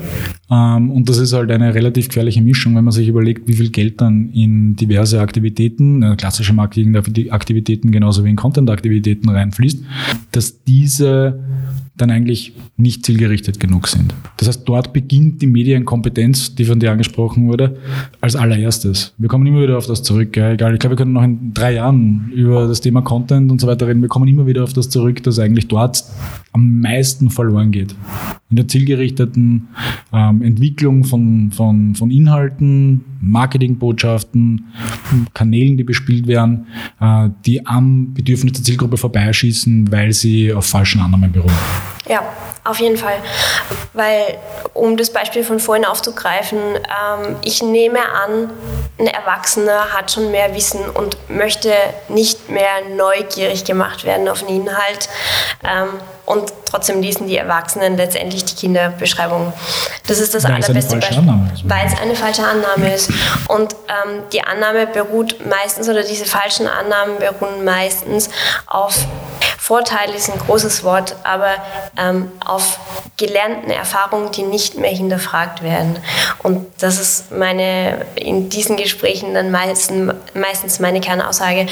Ähm, und das ist halt eine relativ gefährliche Mischung, wenn man sich überlegt, wie viel Geld dann in diverse Aktivitäten, äh, klassische Marketing-Aktivitäten genauso wie in Content-Aktivitäten reinfließt, dass diese dann eigentlich nicht zielgerichtet genug sind. Das heißt, dort beginnt die Medienkompetenz, die von dir angesprochen wurde, als allererstes. Wir kommen immer wieder auf das zurück. Egal, ich glaube, wir können noch in drei Jahren über das Thema Content und so weiter reden. Wir kommen immer wieder auf das zurück, dass eigentlich dort am meisten verloren geht. In der zielgerichteten ähm, Entwicklung von, von, von Inhalten, Marketingbotschaften, Kanälen, die bespielt werden, äh, die am Bedürfnis der Zielgruppe vorbeischießen, weil sie auf falschen Annahmen beruhen. Ja, auf jeden Fall. Weil, um das Beispiel von vorhin aufzugreifen, ähm, ich nehme an, ein Erwachsener hat schon mehr Wissen und möchte nicht mehr neugierig gemacht werden auf einen Inhalt. Ähm, und trotzdem lesen die Erwachsenen letztendlich die Kinderbeschreibung. Das ist das weil allerbeste Beispiel. Weil es eine falsche Annahme ist. Und ähm, die Annahme beruht meistens, oder diese falschen Annahmen beruhen meistens auf Vorteil ist ein großes Wort, aber ähm, auf gelernten Erfahrungen, die nicht mehr hinterfragt werden. Und das ist meine, in diesen Gesprächen dann meistens, meistens meine Kernaussage,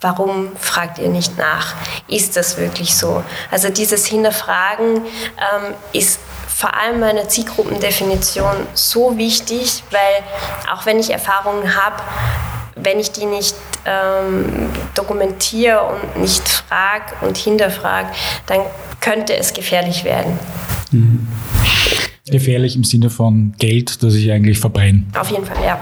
warum fragt ihr nicht nach? Ist das wirklich so? Also dieses Hinterfragen ähm, ist vor allem meiner Zielgruppendefinition so wichtig, weil auch wenn ich Erfahrungen habe, wenn ich die nicht ähm, dokumentiere und nicht frage und hinterfrage, dann könnte es gefährlich werden. Mhm. Gefährlich im Sinne von Geld, das ich eigentlich verbrenne. Auf jeden Fall, ja.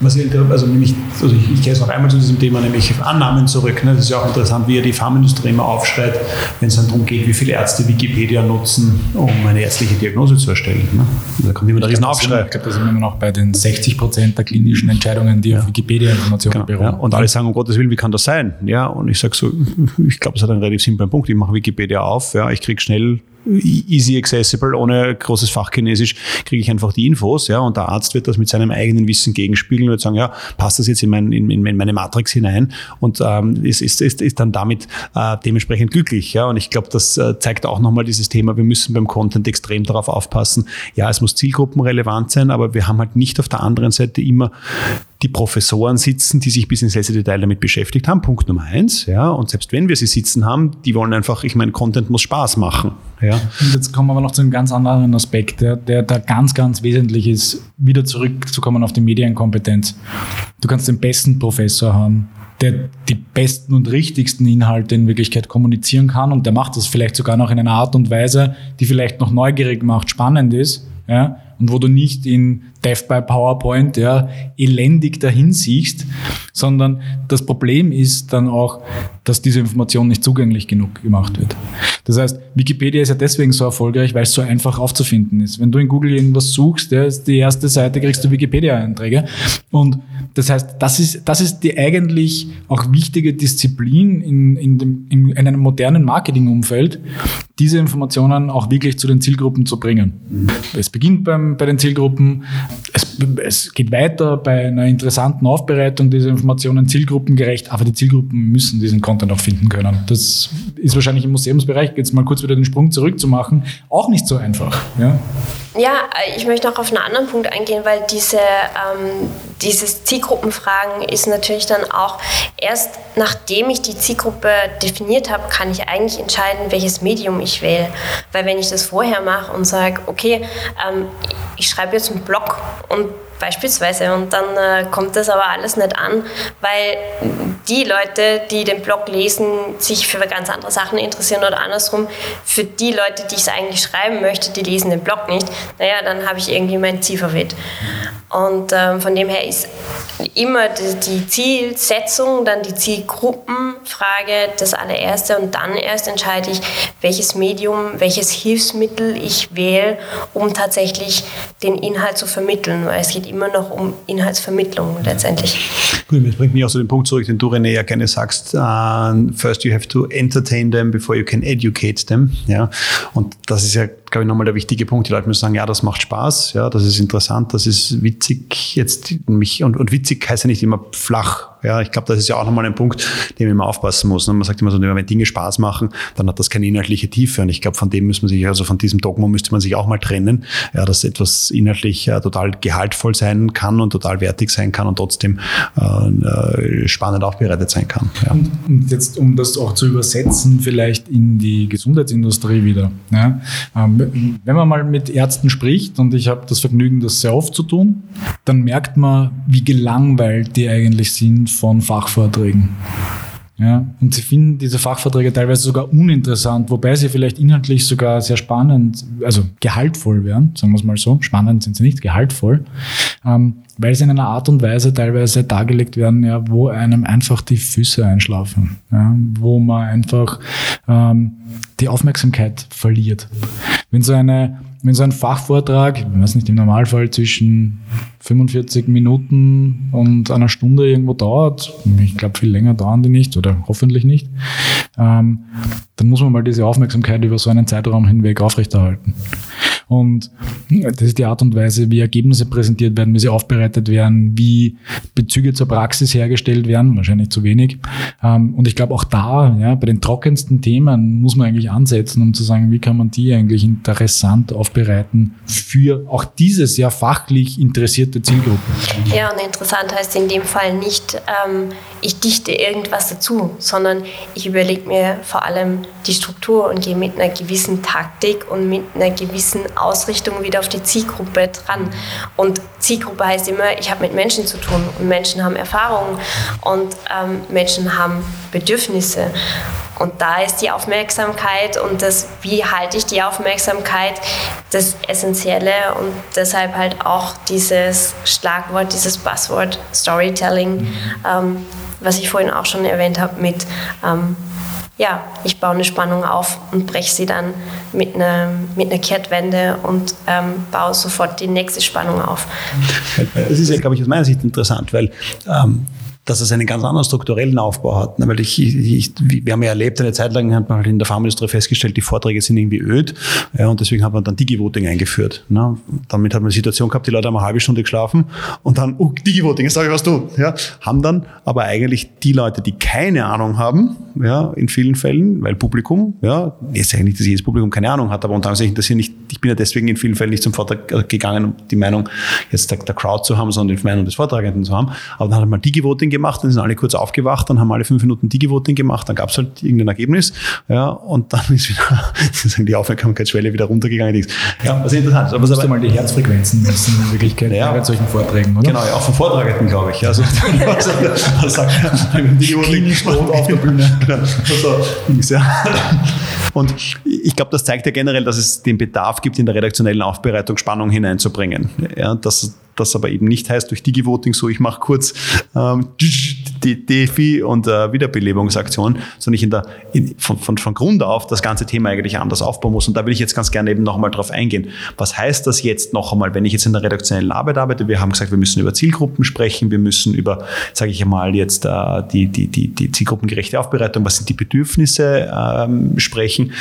Was ich, also nämlich, also ich, ich gehe jetzt noch einmal zu diesem Thema, nämlich Annahmen zurück. Ne? Das ist ja auch interessant, wie ja die Pharmaindustrie immer aufschreit, wenn es dann darum geht, wie viele Ärzte Wikipedia nutzen, um eine ärztliche Diagnose zu erstellen. Ne? Da kommt immer der Riesenaufschrei. Ich glaube, da sind wir immer noch bei den 60 Prozent der klinischen Entscheidungen, die ja. auf Wikipedia-Informationen genau, beruhen. Ja. Und alle sagen, um Gottes Willen, wie kann das sein? Ja, und ich sage so, ich glaube, es hat einen relativ simplen Punkt. Ich mache Wikipedia auf, ja, ich kriege schnell easy accessible, ohne großes Fachchinesisch, kriege ich einfach die Infos, ja, und der Arzt wird das mit seinem eigenen Wissen gegenspiegeln und sagen, ja, passt das jetzt in, mein, in, in meine Matrix hinein? Und ähm, ist, ist, ist, ist dann damit äh, dementsprechend glücklich, ja, und ich glaube, das äh, zeigt auch nochmal dieses Thema, wir müssen beim Content extrem darauf aufpassen, ja, es muss zielgruppenrelevant sein, aber wir haben halt nicht auf der anderen Seite immer die Professoren sitzen, die sich bis ins letzte Detail damit beschäftigt haben. Punkt Nummer eins. Ja, und selbst wenn wir sie sitzen haben, die wollen einfach, ich meine, Content muss Spaß machen. Ja. Und jetzt kommen wir aber noch zu einem ganz anderen Aspekt, der, der da ganz, ganz wesentlich ist, wieder zurückzukommen auf die Medienkompetenz. Du kannst den besten Professor haben, der die besten und richtigsten Inhalte in Wirklichkeit kommunizieren kann und der macht das vielleicht sogar noch in einer Art und Weise, die vielleicht noch neugierig macht, spannend ist. Ja, und wo du nicht in Death by PowerPoint ja, elendig dahin siehst, sondern das Problem ist dann auch, dass diese Information nicht zugänglich genug gemacht wird. Das heißt, Wikipedia ist ja deswegen so erfolgreich, weil es so einfach aufzufinden ist. Wenn du in Google irgendwas suchst, ja, ist die erste Seite kriegst du Wikipedia-Einträge. Und das heißt, das ist, das ist die eigentlich auch wichtige Disziplin in, in, dem, in, in einem modernen Marketingumfeld, diese Informationen auch wirklich zu den Zielgruppen zu bringen. Es beginnt beim, bei den Zielgruppen, es, es geht weiter bei einer interessanten Aufbereitung dieser Informationen zielgruppengerecht, aber die Zielgruppen müssen diesen Content auch finden können. Das ist wahrscheinlich im Museumsbereich, jetzt mal kurz wieder den Sprung zurückzumachen, auch nicht so einfach. Ja? Ja, ich möchte noch auf einen anderen Punkt eingehen, weil diese, ähm, dieses Zielgruppenfragen ist natürlich dann auch erst nachdem ich die Zielgruppe definiert habe, kann ich eigentlich entscheiden, welches Medium ich wähle. Weil wenn ich das vorher mache und sage, okay, ähm, ich schreibe jetzt einen Blog und beispielsweise. Und dann äh, kommt das aber alles nicht an, weil die Leute, die den Blog lesen, sich für ganz andere Sachen interessieren oder andersrum, für die Leute, die ich es eigentlich schreiben möchte, die lesen den Blog nicht, naja, dann habe ich irgendwie mein Ziel verweht. Und ähm, von dem her ist immer die, die, Zielsetzung, dann die Zielgruppenfrage das allererste und dann erst entscheide ich, welches Medium, welches Hilfsmittel ich wähle, um tatsächlich den Inhalt zu vermitteln, weil es geht immer noch um Inhaltsvermittlung letztendlich. Gut, das bringt mich auch zu dem Punkt zurück, den du René ja gerne sagst, uh, first you have to entertain them before you can educate them. Ja? Und das ist ja, glaube ich, nochmal der wichtige Punkt. Die Leute müssen sagen, ja, das macht Spaß, ja, das ist interessant, das ist witzig jetzt mich und, und witzig heißt ja nicht immer flach Ja, ich glaube, das ist ja auch nochmal ein Punkt, den man immer aufpassen muss. Ne? Man sagt immer so, wenn Dinge Spaß machen, dann hat das keine inhaltliche Tiefe. Und ich glaube, von dem muss man sich, also von diesem Dogma müsste man sich auch mal trennen, ja, dass etwas inhaltlich äh, total gehaltvoll sein kann und total wertig sein kann und trotzdem äh, spannend aufbereitet sein kann. Ja. Und, und, jetzt, um das auch zu übersetzen, vielleicht in die Gesundheitsindustrie wieder. Ja? Ähm, wenn man mal mit Ärzten spricht, und ich habe das Vergnügen, das sehr oft zu tun, dann merkt man, wie gelangweilt die eigentlich sind von Fachvorträgen. Ja, und sie finden diese Fachvorträge teilweise sogar uninteressant, wobei sie vielleicht inhaltlich sogar sehr spannend, also gehaltvoll wären, sagen wir es mal so. Spannend sind sie nicht, gehaltvoll, ähm, weil sie in einer Art und Weise teilweise dargelegt werden, ja, wo einem einfach die Füße einschlafen, ja, wo man einfach ähm, die Aufmerksamkeit verliert. Wenn so eine wenn so ein Fachvortrag, ich weiß nicht, im Normalfall zwischen 45 Minuten und einer Stunde irgendwo dauert, ich glaube, viel länger dauern die nicht oder hoffentlich nicht, ähm, dann muss man mal diese Aufmerksamkeit über so einen Zeitraum hinweg aufrechterhalten. Und das ist die Art und Weise, wie Ergebnisse präsentiert werden, wie sie aufbereitet werden, wie Bezüge zur Praxis hergestellt werden, wahrscheinlich zu wenig. Ähm, und ich glaube auch da, ja, bei den trockensten Themen muss man eigentlich ansetzen, um zu sagen, wie kann man die eigentlich interessant aufbereiten für auch diese sehr fachlich interessierte Zielgruppe. Ja, und interessant heißt in dem Fall nicht, ähm, ich dichte irgendwas dazu, sondern ich überlege mir vor allem die Struktur und gehe mit einer gewissen Taktik und mit einer gewissen Ausrichtung wieder auf die Zielgruppe dran. Und Zielgruppe heißt immer, ich habe mit Menschen zu tun und Menschen haben Erfahrungen und ähm, Menschen haben Bedürfnisse. Und da ist die Aufmerksamkeit und das, wie halte ich die Aufmerksamkeit, das Essentielle und deshalb halt auch dieses Schlagwort, dieses Buzzword Storytelling, mhm. ähm, was ich vorhin auch schon erwähnt habe mit ähm, ja, ich baue eine Spannung auf und breche sie dann mit einer, mit einer Kehrtwende und ähm, baue sofort die nächste Spannung auf. *laughs* Das ist ja, glaube ich, aus meiner Sicht interessant, weil ähm, dass es einen ganz anderen strukturellen Aufbau hat. Ne? Weil ich, ich, wir haben ja erlebt, eine Zeit lang hat man halt in der Pharmaindustrie festgestellt, die Vorträge sind irgendwie öd. Ja, und deswegen hat man dann Digi-Voting eingeführt. Ne? Damit hat man die Situation gehabt, die Leute haben eine halbe Stunde geschlafen und dann, oh, Digi-Voting, jetzt sage ich was du. Ja, haben dann aber eigentlich die Leute, die keine Ahnung haben, ja, in vielen Fällen, weil Publikum, ja, jetzt eigentlich, dass jedes Publikum keine Ahnung hat, aber unter anderem interessiert nicht, ich bin ja deswegen in vielen Fällen nicht zum Vortrag gegangen, um die Meinung jetzt der, der Crowd zu haben, sondern die Meinung des Vortragenden zu haben. Aber dann hat man Digi-Voting gemacht, dann sind alle kurz aufgewacht, dann haben alle fünf Minuten Digi-Voting gemacht, dann gab es halt irgendein Ergebnis, ja, und dann ist wieder *laughs* sozusagen die Aufmerksamkeitsschwelle wieder runtergegangen. Ja, was interessant ist. Aber musst du mal die Herzfrequenzen messen in Wirklichkeit ja, bei solchen Vorträgen, oder? Genau, ja, auch von Vortragenden, glaube ich. Also, *laughs* was sagt Digi-Voting *laughs* auf der Bühne. Also, ja. Und ich glaube, das zeigt ja generell, dass es den Bedarf gibt, in der redaktionellen Aufbereitung Spannung hineinzubringen. Ja, dass das aber eben nicht heißt durch Digi-Voting so, ich mache kurz ähm, die DFI und äh, Wiederbelebungsaktion, sondern ich in der, in, von, von, von Grund auf das ganze Thema eigentlich anders aufbauen muss. Und da will ich jetzt ganz gerne eben noch einmal drauf eingehen. Was heißt das jetzt noch einmal, wenn ich jetzt in der redaktionellen Arbeit arbeite? Wir haben gesagt, wir müssen über Zielgruppen sprechen, wir müssen über, sage ich einmal, jetzt äh, die, die, die, die zielgruppengerechte Aufbereitung, was sind die Bedürfnisse ähm, sprechen.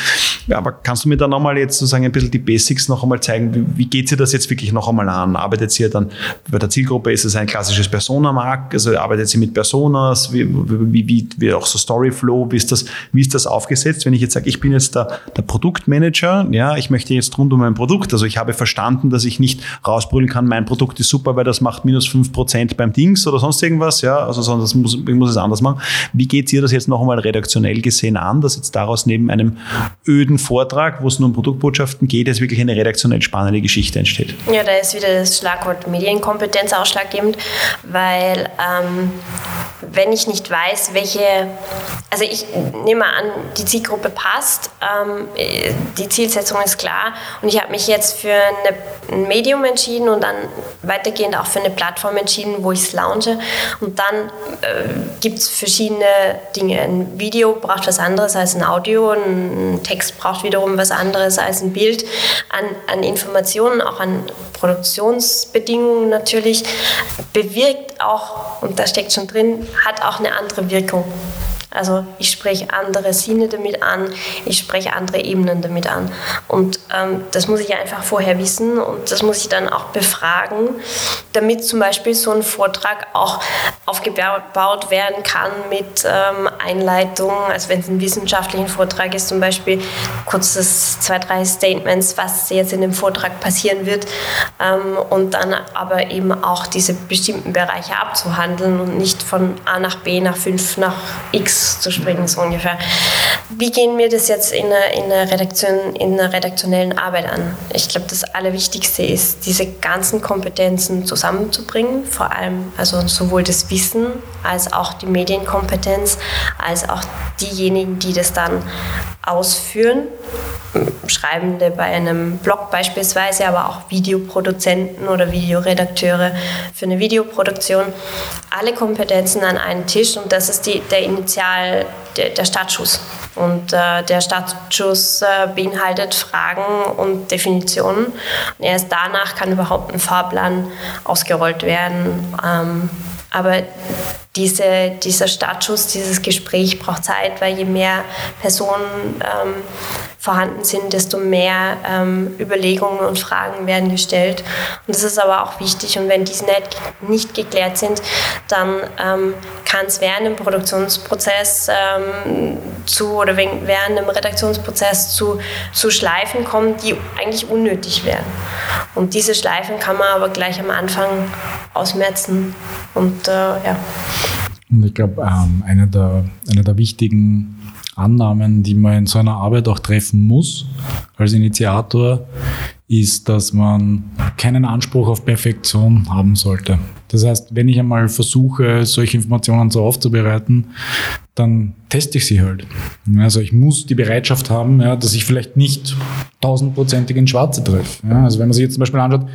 Ja, aber kannst du mir da nochmal jetzt sozusagen ein bisschen die Basics noch einmal zeigen? Wie, wie geht sie das jetzt wirklich noch einmal an? Arbeitet sie dann bei der Zielgruppe, ist es ein klassisches Persona-Markt, also arbeitet sie mit Personas, wie, wie, wie, auch so Storyflow, wie ist das, wie ist das aufgesetzt? Wenn ich jetzt sage, ich bin jetzt der, der Produktmanager, ja, ich möchte jetzt rund um mein Produkt, also ich habe verstanden, dass ich nicht rausbrüllen kann, mein Produkt ist super, weil das macht minus fünf Prozent beim Dings oder sonst irgendwas, ja, also das muss, ich muss es anders machen. Wie geht ihr das jetzt noch einmal redaktionell gesehen an, dass jetzt daraus neben einem öden Vortrag, wo es nur um Produktbotschaften geht, jetzt wirklich eine redaktionell spannende Geschichte entsteht? Ja, da ist wieder das Schlagwort Medienkompetenz ausschlaggebend, weil ähm, wenn ich nicht weiß, welche, also ich nehme an, die Zielgruppe passt, ähm, die Zielsetzung ist klar und ich habe mich jetzt für eine, ein Medium entschieden und dann weitergehend auch für eine Plattform entschieden, wo ich es launche und dann äh, gibt es verschiedene Dinge. Ein Video braucht was anderes als ein Audio, ein Text braucht wiederum was anderes als ein Bild an, an Informationen, auch an Produktionsbedingungen natürlich, bewirkt auch, und da steckt schon drin, hat auch eine andere Wirkung. Also ich spreche andere Sinne damit an, ich spreche andere Ebenen damit an. Und ähm, das muss ich einfach vorher wissen und das muss ich dann auch befragen. damit zum Beispiel so ein Vortrag auch aufgebaut werden kann mit ähm, Einleitung, also wenn es ein wissenschaftlichen Vortrag ist, zum Beispiel kurzes zwei, drei Statements, was jetzt in dem Vortrag passieren wird ähm, und dann aber eben auch diese bestimmten Bereiche abzuhandeln und nicht von A nach B nach 5 nach X zu springen, so ungefähr. Wie gehen wir das jetzt in der, in Redaktion, redaktionellen Arbeit an? Ich glaube, das Allerwichtigste ist, diese ganzen Kompetenzen zusammenzubringen, vor allem also sowohl das Wissen als auch die Medienkompetenz, als auch diejenigen, die das dann ausführen. Schreibende bei einem Blog beispielsweise, aber auch Videoproduzenten oder Videoredakteure für eine Videoproduktion. Alle Kompetenzen an einen Tisch und das ist die, der Initial, der, der Startschuss. Und äh, der Startschuss äh, beinhaltet Fragen und Definitionen. Und erst danach kann überhaupt ein Fahrplan ausgerollt werden. Ähm, aber diese, dieser Startschuss, dieses Gespräch braucht Zeit, weil je mehr Personen ähm, vorhanden sind, desto mehr ähm, Überlegungen und Fragen werden gestellt. Und das ist aber auch wichtig. Und wenn diese nicht, nicht geklärt sind, dann ähm, kann es während dem Produktionsprozess ähm, zu oder während dem Redaktionsprozess zu, zu Schleifen kommen, die eigentlich unnötig wären. Und diese Schleifen kann man aber gleich am Anfang ausmerzen. Und äh, ja. Und ich glaube, ähm, eine, der, eine der wichtigen Annahmen, die man in so einer Arbeit auch treffen muss als Initiator, ist, dass man keinen Anspruch auf Perfektion haben sollte. Das heißt, wenn ich einmal versuche, solche Informationen so aufzubereiten, dann teste ich sie halt. Also ich muss die Bereitschaft haben, ja, dass ich vielleicht nicht tausendprozentig ins Schwarze treffe. Ja, also wenn man sich jetzt zum Beispiel anschaut,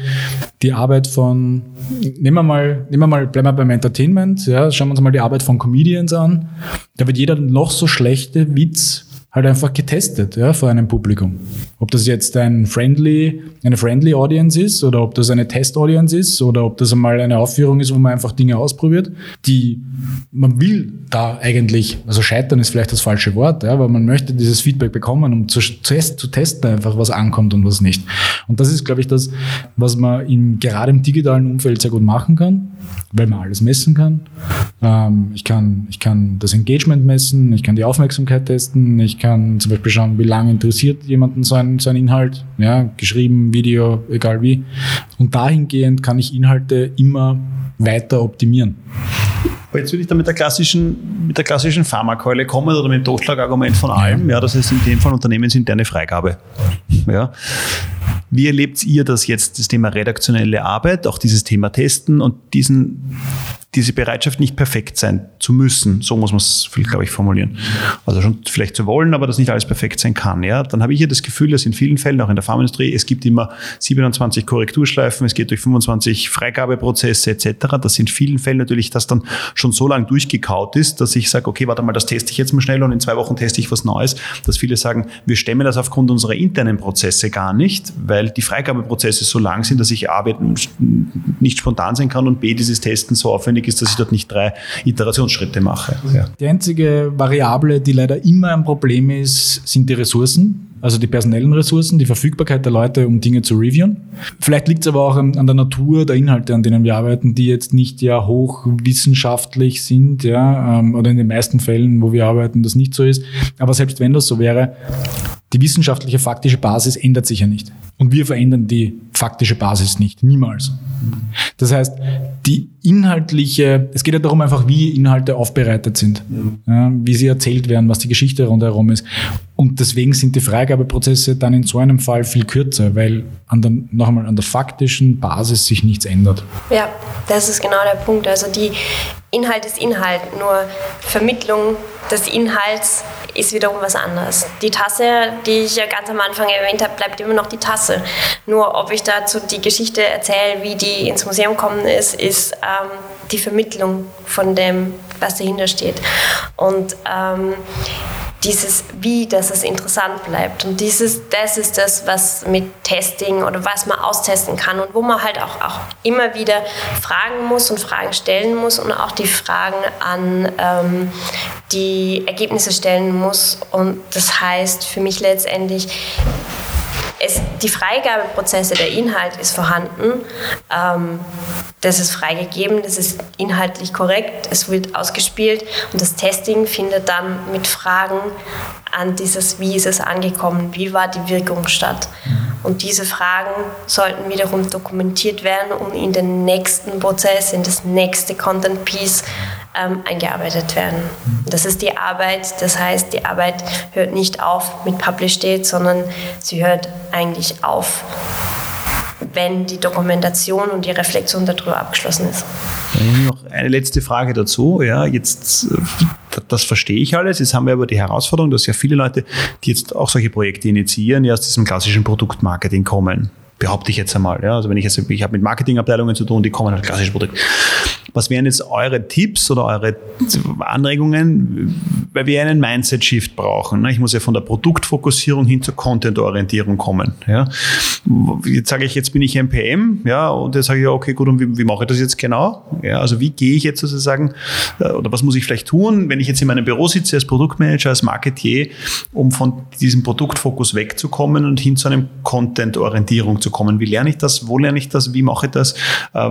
die Arbeit von, nehmen wir mal, nehmen wir mal, bleiben wir beim Entertainment, ja, schauen wir uns mal die Arbeit von Comedians an. Da wird jeder noch so schlechte Witz halt einfach getestet ja, vor einem Publikum. Ob das jetzt ein friendly, eine friendly Audience ist oder ob das eine Test-Audience ist oder ob das einmal eine Aufführung ist, wo man einfach Dinge ausprobiert, die man will da eigentlich, also scheitern ist vielleicht das falsche Wort, ja, aber man möchte dieses Feedback bekommen, um zu, zu testen einfach, was ankommt und was nicht. Und das ist, glaube ich, das, was man in, gerade im digitalen Umfeld sehr gut machen kann, weil man alles messen kann. Ähm, ich, kann ich kann das Engagement messen, ich kann die Aufmerksamkeit testen, ich kann zum Beispiel schauen, wie lange interessiert jemanden so ein, so ein Inhalt, ja, geschrieben, Video, egal wie. Und dahingehend kann ich Inhalte immer weiter optimieren. Jetzt würde ich da mit der klassischen, mit der klassischen Pharmakeule kommen oder mit dem Totschlagargument von allem. Ja, das ist in dem Fall unternehmensinterne Freigabe. Ja. Wie erlebt ihr das jetzt, das Thema redaktionelle Arbeit, auch dieses Thema Testen und diesen diese Bereitschaft nicht perfekt sein zu müssen. So muss man es, glaube ich, formulieren. Also schon vielleicht zu wollen, aber dass nicht alles perfekt sein kann. Ja, dann habe ich hier das Gefühl, dass in vielen Fällen, auch in der Pharmaindustrie, es gibt immer 27 Korrekturschleifen, es geht durch 25 Freigabeprozesse etc. Das in vielen Fällen natürlich, das dann schon so lange durchgekaut ist, dass ich sage, okay, warte mal, das teste ich jetzt mal schnell und in zwei Wochen teste ich was Neues. Dass viele sagen, wir stemmen das aufgrund unserer internen Prozesse gar nicht, weil die Freigabeprozesse so lang sind, dass ich A, nicht spontan sein kann und B, dieses Testen so aufwendig ist, dass ich dort nicht drei Iterationsschritte mache. Ja. Die einzige Variable, die leider immer ein Problem ist, sind die Ressourcen. Also die personellen Ressourcen, die Verfügbarkeit der Leute, um Dinge zu reviewen. Vielleicht liegt es aber auch an, an, der Natur der Inhalte, an denen wir arbeiten, die jetzt nicht ja hochwissenschaftlich sind, ja, ähm, oder in den meisten Fällen, wo wir arbeiten, das nicht so ist. Aber selbst wenn das so wäre, die wissenschaftliche faktische Basis ändert sich ja nicht. Und wir verändern die faktische Basis nicht. Niemals. Das heißt, die inhaltliche, es geht ja darum einfach, wie Inhalte aufbereitet sind, ja, wie sie erzählt werden, was die Geschichte rundherum ist. Und deswegen sind die Freigabeprozesse dann in so einem Fall viel kürzer, weil an der, noch einmal an der faktischen Basis sich nichts ändert. Ja, das ist genau der Punkt. Also die Inhalt ist Inhalt, nur Vermittlung des Inhalts ist wiederum was anderes. Die Tasse, die ich ja ganz am Anfang erwähnt habe, bleibt immer noch die Tasse. Nur ob ich dazu die Geschichte erzähle, wie die ins Museum kommen ist, ist ähm, die Vermittlung von dem, was dahinter steht. Und ähm, dieses Wie, dass es interessant bleibt. Und dieses, das ist das, was mit Testing oder was man austesten kann und wo man halt auch, auch immer wieder fragen muss und Fragen stellen muss und auch die Fragen an ähm, die Ergebnisse stellen muss. Und das heißt für mich letztendlich, es, die Freigabeprozesse, der Inhalt ist vorhanden. Ähm, das ist freigegeben, das ist inhaltlich korrekt, es wird ausgespielt und das Testing findet dann mit Fragen an dieses, wie ist es angekommen, wie war die Wirkung statt. Und diese Fragen sollten wiederum dokumentiert werden und in den nächsten Prozess, in das nächste Content Piece ähm, eingearbeitet werden. Das ist die Arbeit, das heißt, die Arbeit hört nicht auf mit Publish Date, sondern sie hört eigentlich auf wenn die Dokumentation und die Reflexion darüber abgeschlossen ist. Noch eine letzte Frage dazu. Ja, jetzt, äh, das verstehe ich alles. Jetzt haben wir aber die Herausforderung, dass ja viele Leute, die jetzt auch solche Projekte initiieren, ja aus diesem klassischen Produktmarketing kommen behaupte ich jetzt einmal. Ja, also wenn ich jetzt, ich habe mit Marketingabteilungen zu tun, die kommen halt klassisch Produkt. Was wären jetzt eure Tipps oder eure Anregungen, weil wir einen Mindset-Shift brauchen? Ne? Ich muss ja von der Produktfokussierung hin zur Content-Orientierung kommen. Jetzt sage ich, jetzt bin ich MPM, ja, und jetzt sage ich, okay, gut, und wie, wie mache ich das jetzt genau? Ja, also wie gehe ich jetzt sozusagen, äh, oder was muss ich vielleicht tun, wenn ich jetzt in meinem Büro sitze als Produktmanager, als Marketier, um von diesem Produktfokus wegzukommen und hin zu einem Content-Orientierung zu kommen? Wie lerne ich das? Wo lerne ich das? Wie mache ich das? Äh,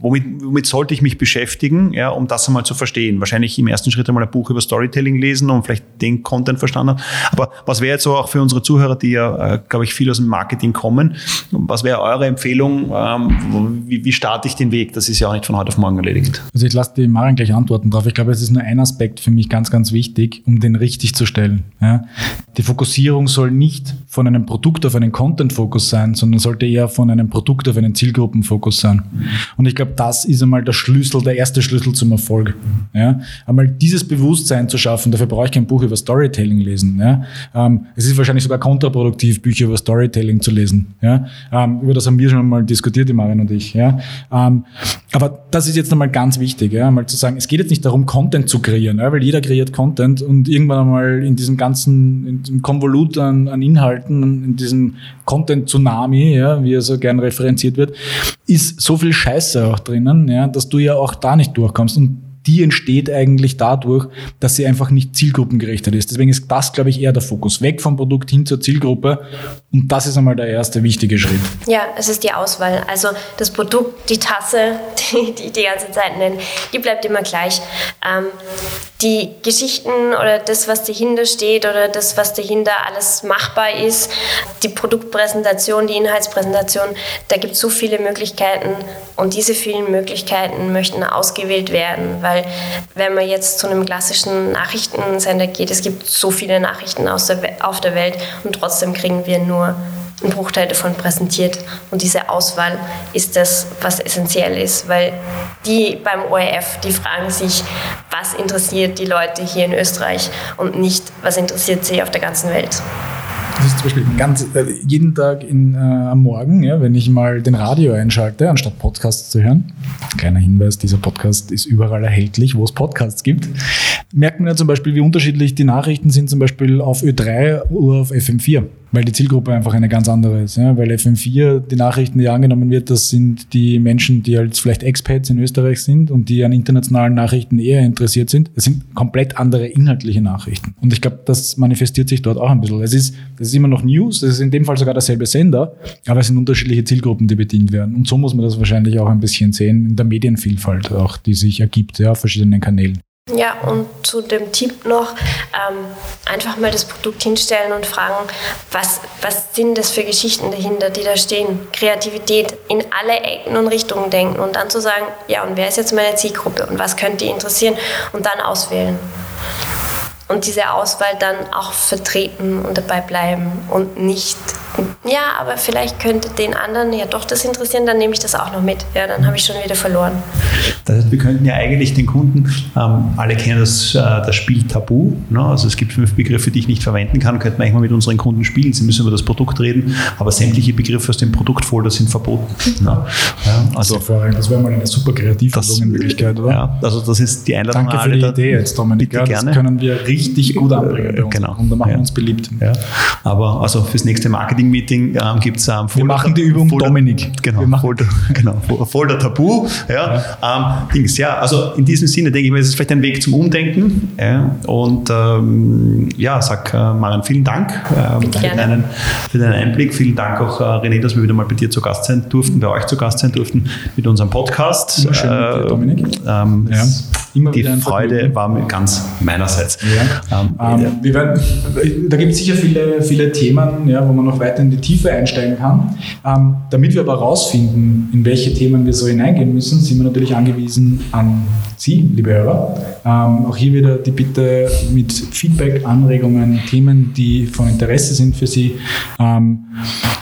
womit, womit soll sollte ich mich beschäftigen, ja, um das einmal zu verstehen? Wahrscheinlich im ersten Schritt einmal ein Buch über Storytelling lesen und vielleicht den Content verstanden. Aber was wäre jetzt so auch für unsere Zuhörer, die ja, äh, glaube ich, viel aus dem Marketing kommen, was wäre eure Empfehlung? Ähm, wie, wie starte ich den Weg? Das ist ja auch nicht von heute auf morgen erledigt. Also ich lasse die Maren gleich antworten drauf. Ich glaube, es ist nur ein Aspekt für mich ganz, ganz wichtig, um den richtig zu stellen. Ja. Die Fokussierung soll nicht von einem Produkt auf einen Content-Fokus sein, sondern sollte eher von einem Produkt auf einen Zielgruppenfokus sein. Und ich glaube, das ist einmal der Schlüssel, der erste Schlüssel zum Erfolg. Ja? Einmal dieses Bewusstsein zu schaffen, dafür brauche ich kein Buch über Storytelling lesen. Ja? Ähm, es ist wahrscheinlich sogar kontraproduktiv, Bücher über Storytelling zu lesen. Ja? Ähm, über das haben wir schon mal diskutiert, die Marin und ich. Ja? Ähm, aber das ist jetzt einmal ganz wichtig, ja? einmal zu sagen, es geht jetzt nicht darum, Content zu kreieren, ja? weil jeder kreiert Content und irgendwann einmal in diesem ganzen in diesem Konvolut an, an Inhalten, in diesem Content-Tsunami, ja, wie er so gern referenziert wird, ist so viel Scheiße auch drinnen, ja, dass du ja auch da nicht durchkommst. Und die entsteht eigentlich dadurch, dass sie einfach nicht zielgruppengerichtet ist. Deswegen ist das, glaube ich, eher der Fokus. Weg vom Produkt hin zur Zielgruppe. Und das ist einmal der erste wichtige Schritt. Ja, es ist die Auswahl. Also das Produkt, die Tasse, *laughs* die, die die ganze Zeit nennen, die bleibt immer gleich. Ähm, die Geschichten oder das, was dahinter steht oder das, was dahinter alles machbar ist, die Produktpräsentation, die Inhaltspräsentation, da gibt es so viele Möglichkeiten und diese vielen Möglichkeiten möchten ausgewählt werden, weil wenn man jetzt zu einem klassischen Nachrichtensender geht, es gibt so viele Nachrichten aus der, auf der Welt und trotzdem kriegen wir nur einen Bruchteil davon präsentiert. Und diese Auswahl ist das, was essentiell ist, weil die beim ORF, die fragen sich, was interessiert die Leute hier in Österreich und nicht, was interessiert sie auf der ganzen Welt. Das ist zum Beispiel ganz, äh, jeden Tag in, äh, am Morgen, ja, wenn ich mal den Radio einschalte, anstatt Podcasts zu hören. Kleiner Hinweis, dieser Podcast ist überall erhältlich, wo es Podcasts gibt. Merkt man ja zum Beispiel, wie unterschiedlich die Nachrichten sind, zum Beispiel auf Ö3 oder auf FM4 weil die Zielgruppe einfach eine ganz andere ist. Ja? Weil FM4, die Nachrichten, die angenommen wird, das sind die Menschen, die halt vielleicht Expats in Österreich sind und die an internationalen Nachrichten eher interessiert sind. Das sind komplett andere inhaltliche Nachrichten. Und ich glaube, das manifestiert sich dort auch ein bisschen. Es ist, das ist immer noch News, es ist in dem Fall sogar derselbe Sender, aber es sind unterschiedliche Zielgruppen, die bedient werden. Und so muss man das wahrscheinlich auch ein bisschen sehen in der Medienvielfalt auch, die sich ergibt, ja, auf verschiedenen Kanälen. Ja, und zu dem Tipp noch, ähm, einfach mal das Produkt hinstellen und fragen, was, was sind das für Geschichten dahinter, die da stehen? Kreativität in alle Ecken und Richtungen denken und dann zu sagen, ja, und wer ist jetzt meine Zielgruppe und was könnte die interessieren und dann auswählen und diese Auswahl dann auch vertreten und dabei bleiben und nicht, ja, aber vielleicht könnte den anderen ja doch das interessieren, dann nehme ich das auch noch mit. Ja, dann habe ich schon wieder verloren. Das heißt, wir könnten ja eigentlich den Kunden, ähm, alle kennen das, äh, das Spiel Tabu, ne? also es gibt fünf Begriffe, die ich nicht verwenden kann, könnten wir eigentlich mal mit unseren Kunden spielen. Sie müssen über das Produkt reden, aber sämtliche Begriffe aus dem Produktfolder sind verboten. Ne? Ja, also, das, das wäre mal eine super kreative Möglichkeit, oder? Ja, also das ist die Einladung Danke für die Idee jetzt, Dominik. Bitte ja, das gerne. können wir richtig gut anbringen bei uns. Genau. Und da machen ja. wir uns beliebt. Ja. Aber also fürs nächste Marketing-Meeting ähm, gibt es ähm, Wir machen die Übung Folder, Dominik. Genau, wir machen. Folder, *laughs* genau, Folder Tabu. Ja, ja. Ähm, Dings, ja, also in diesem Sinne denke ich mir, es ist vielleicht ein Weg zum Umdenken. Ja, und ähm, ja, sag äh, Maren, vielen Dank ähm, für, deinen, für deinen Einblick. Vielen Dank auch, äh, René, dass wir wieder mal bei dir zu Gast sein durften, bei euch zu Gast sein durften mit unem Podcast. Immer schön mit dir, Dominik. Ähm, ja. Immer die Freude war ganz meinerseits. Ja. Ähm, ähm, werden, da gibt es sicher viele, viele Themen, ja, wo man noch weiter in die Tiefe einsteigen kann. Ähm, damit wir aber herausfinden, in welche Themen wir so hineingehen müssen, sind wir natürlich angewiesen an Sie, liebe Hörer. Ähm, auch hier wieder die Bitte mit Feedback, Anregungen, Themen, die von Interesse sind für Sie.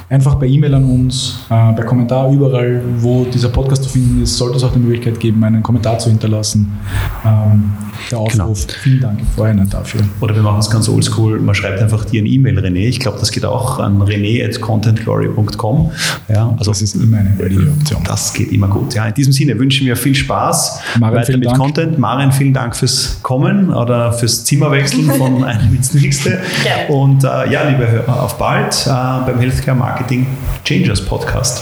Einfach per E-Mail an uns, äh, per Kommentar überall, wo dieser Podcast zu finden ist, sollte es auch die Möglichkeit geben, einen Kommentar zu hinterlassen. Ähm, der Aufruf. Genau. Vielen Dank im Vorhinein dafür. Oder wir machen es ganz oldschool, man schreibt einfach dir eine E-Mail, René. Ich glaube, das geht auch an rené.contentglory.com. Ja, also das ist immer eine valide Option. Das geht immer gut. Ja, in diesem Sinne wünschen wir viel Spaß Maren, weiter mit Dank. Content. Maren, vielen Dank fürs Kommen oder fürs Zimmerwechseln von *laughs* einem ins nächste. Ja. Und äh, ja, liebe Hörer, auf bald äh, beim Healthcare Marketing Changers Podcast.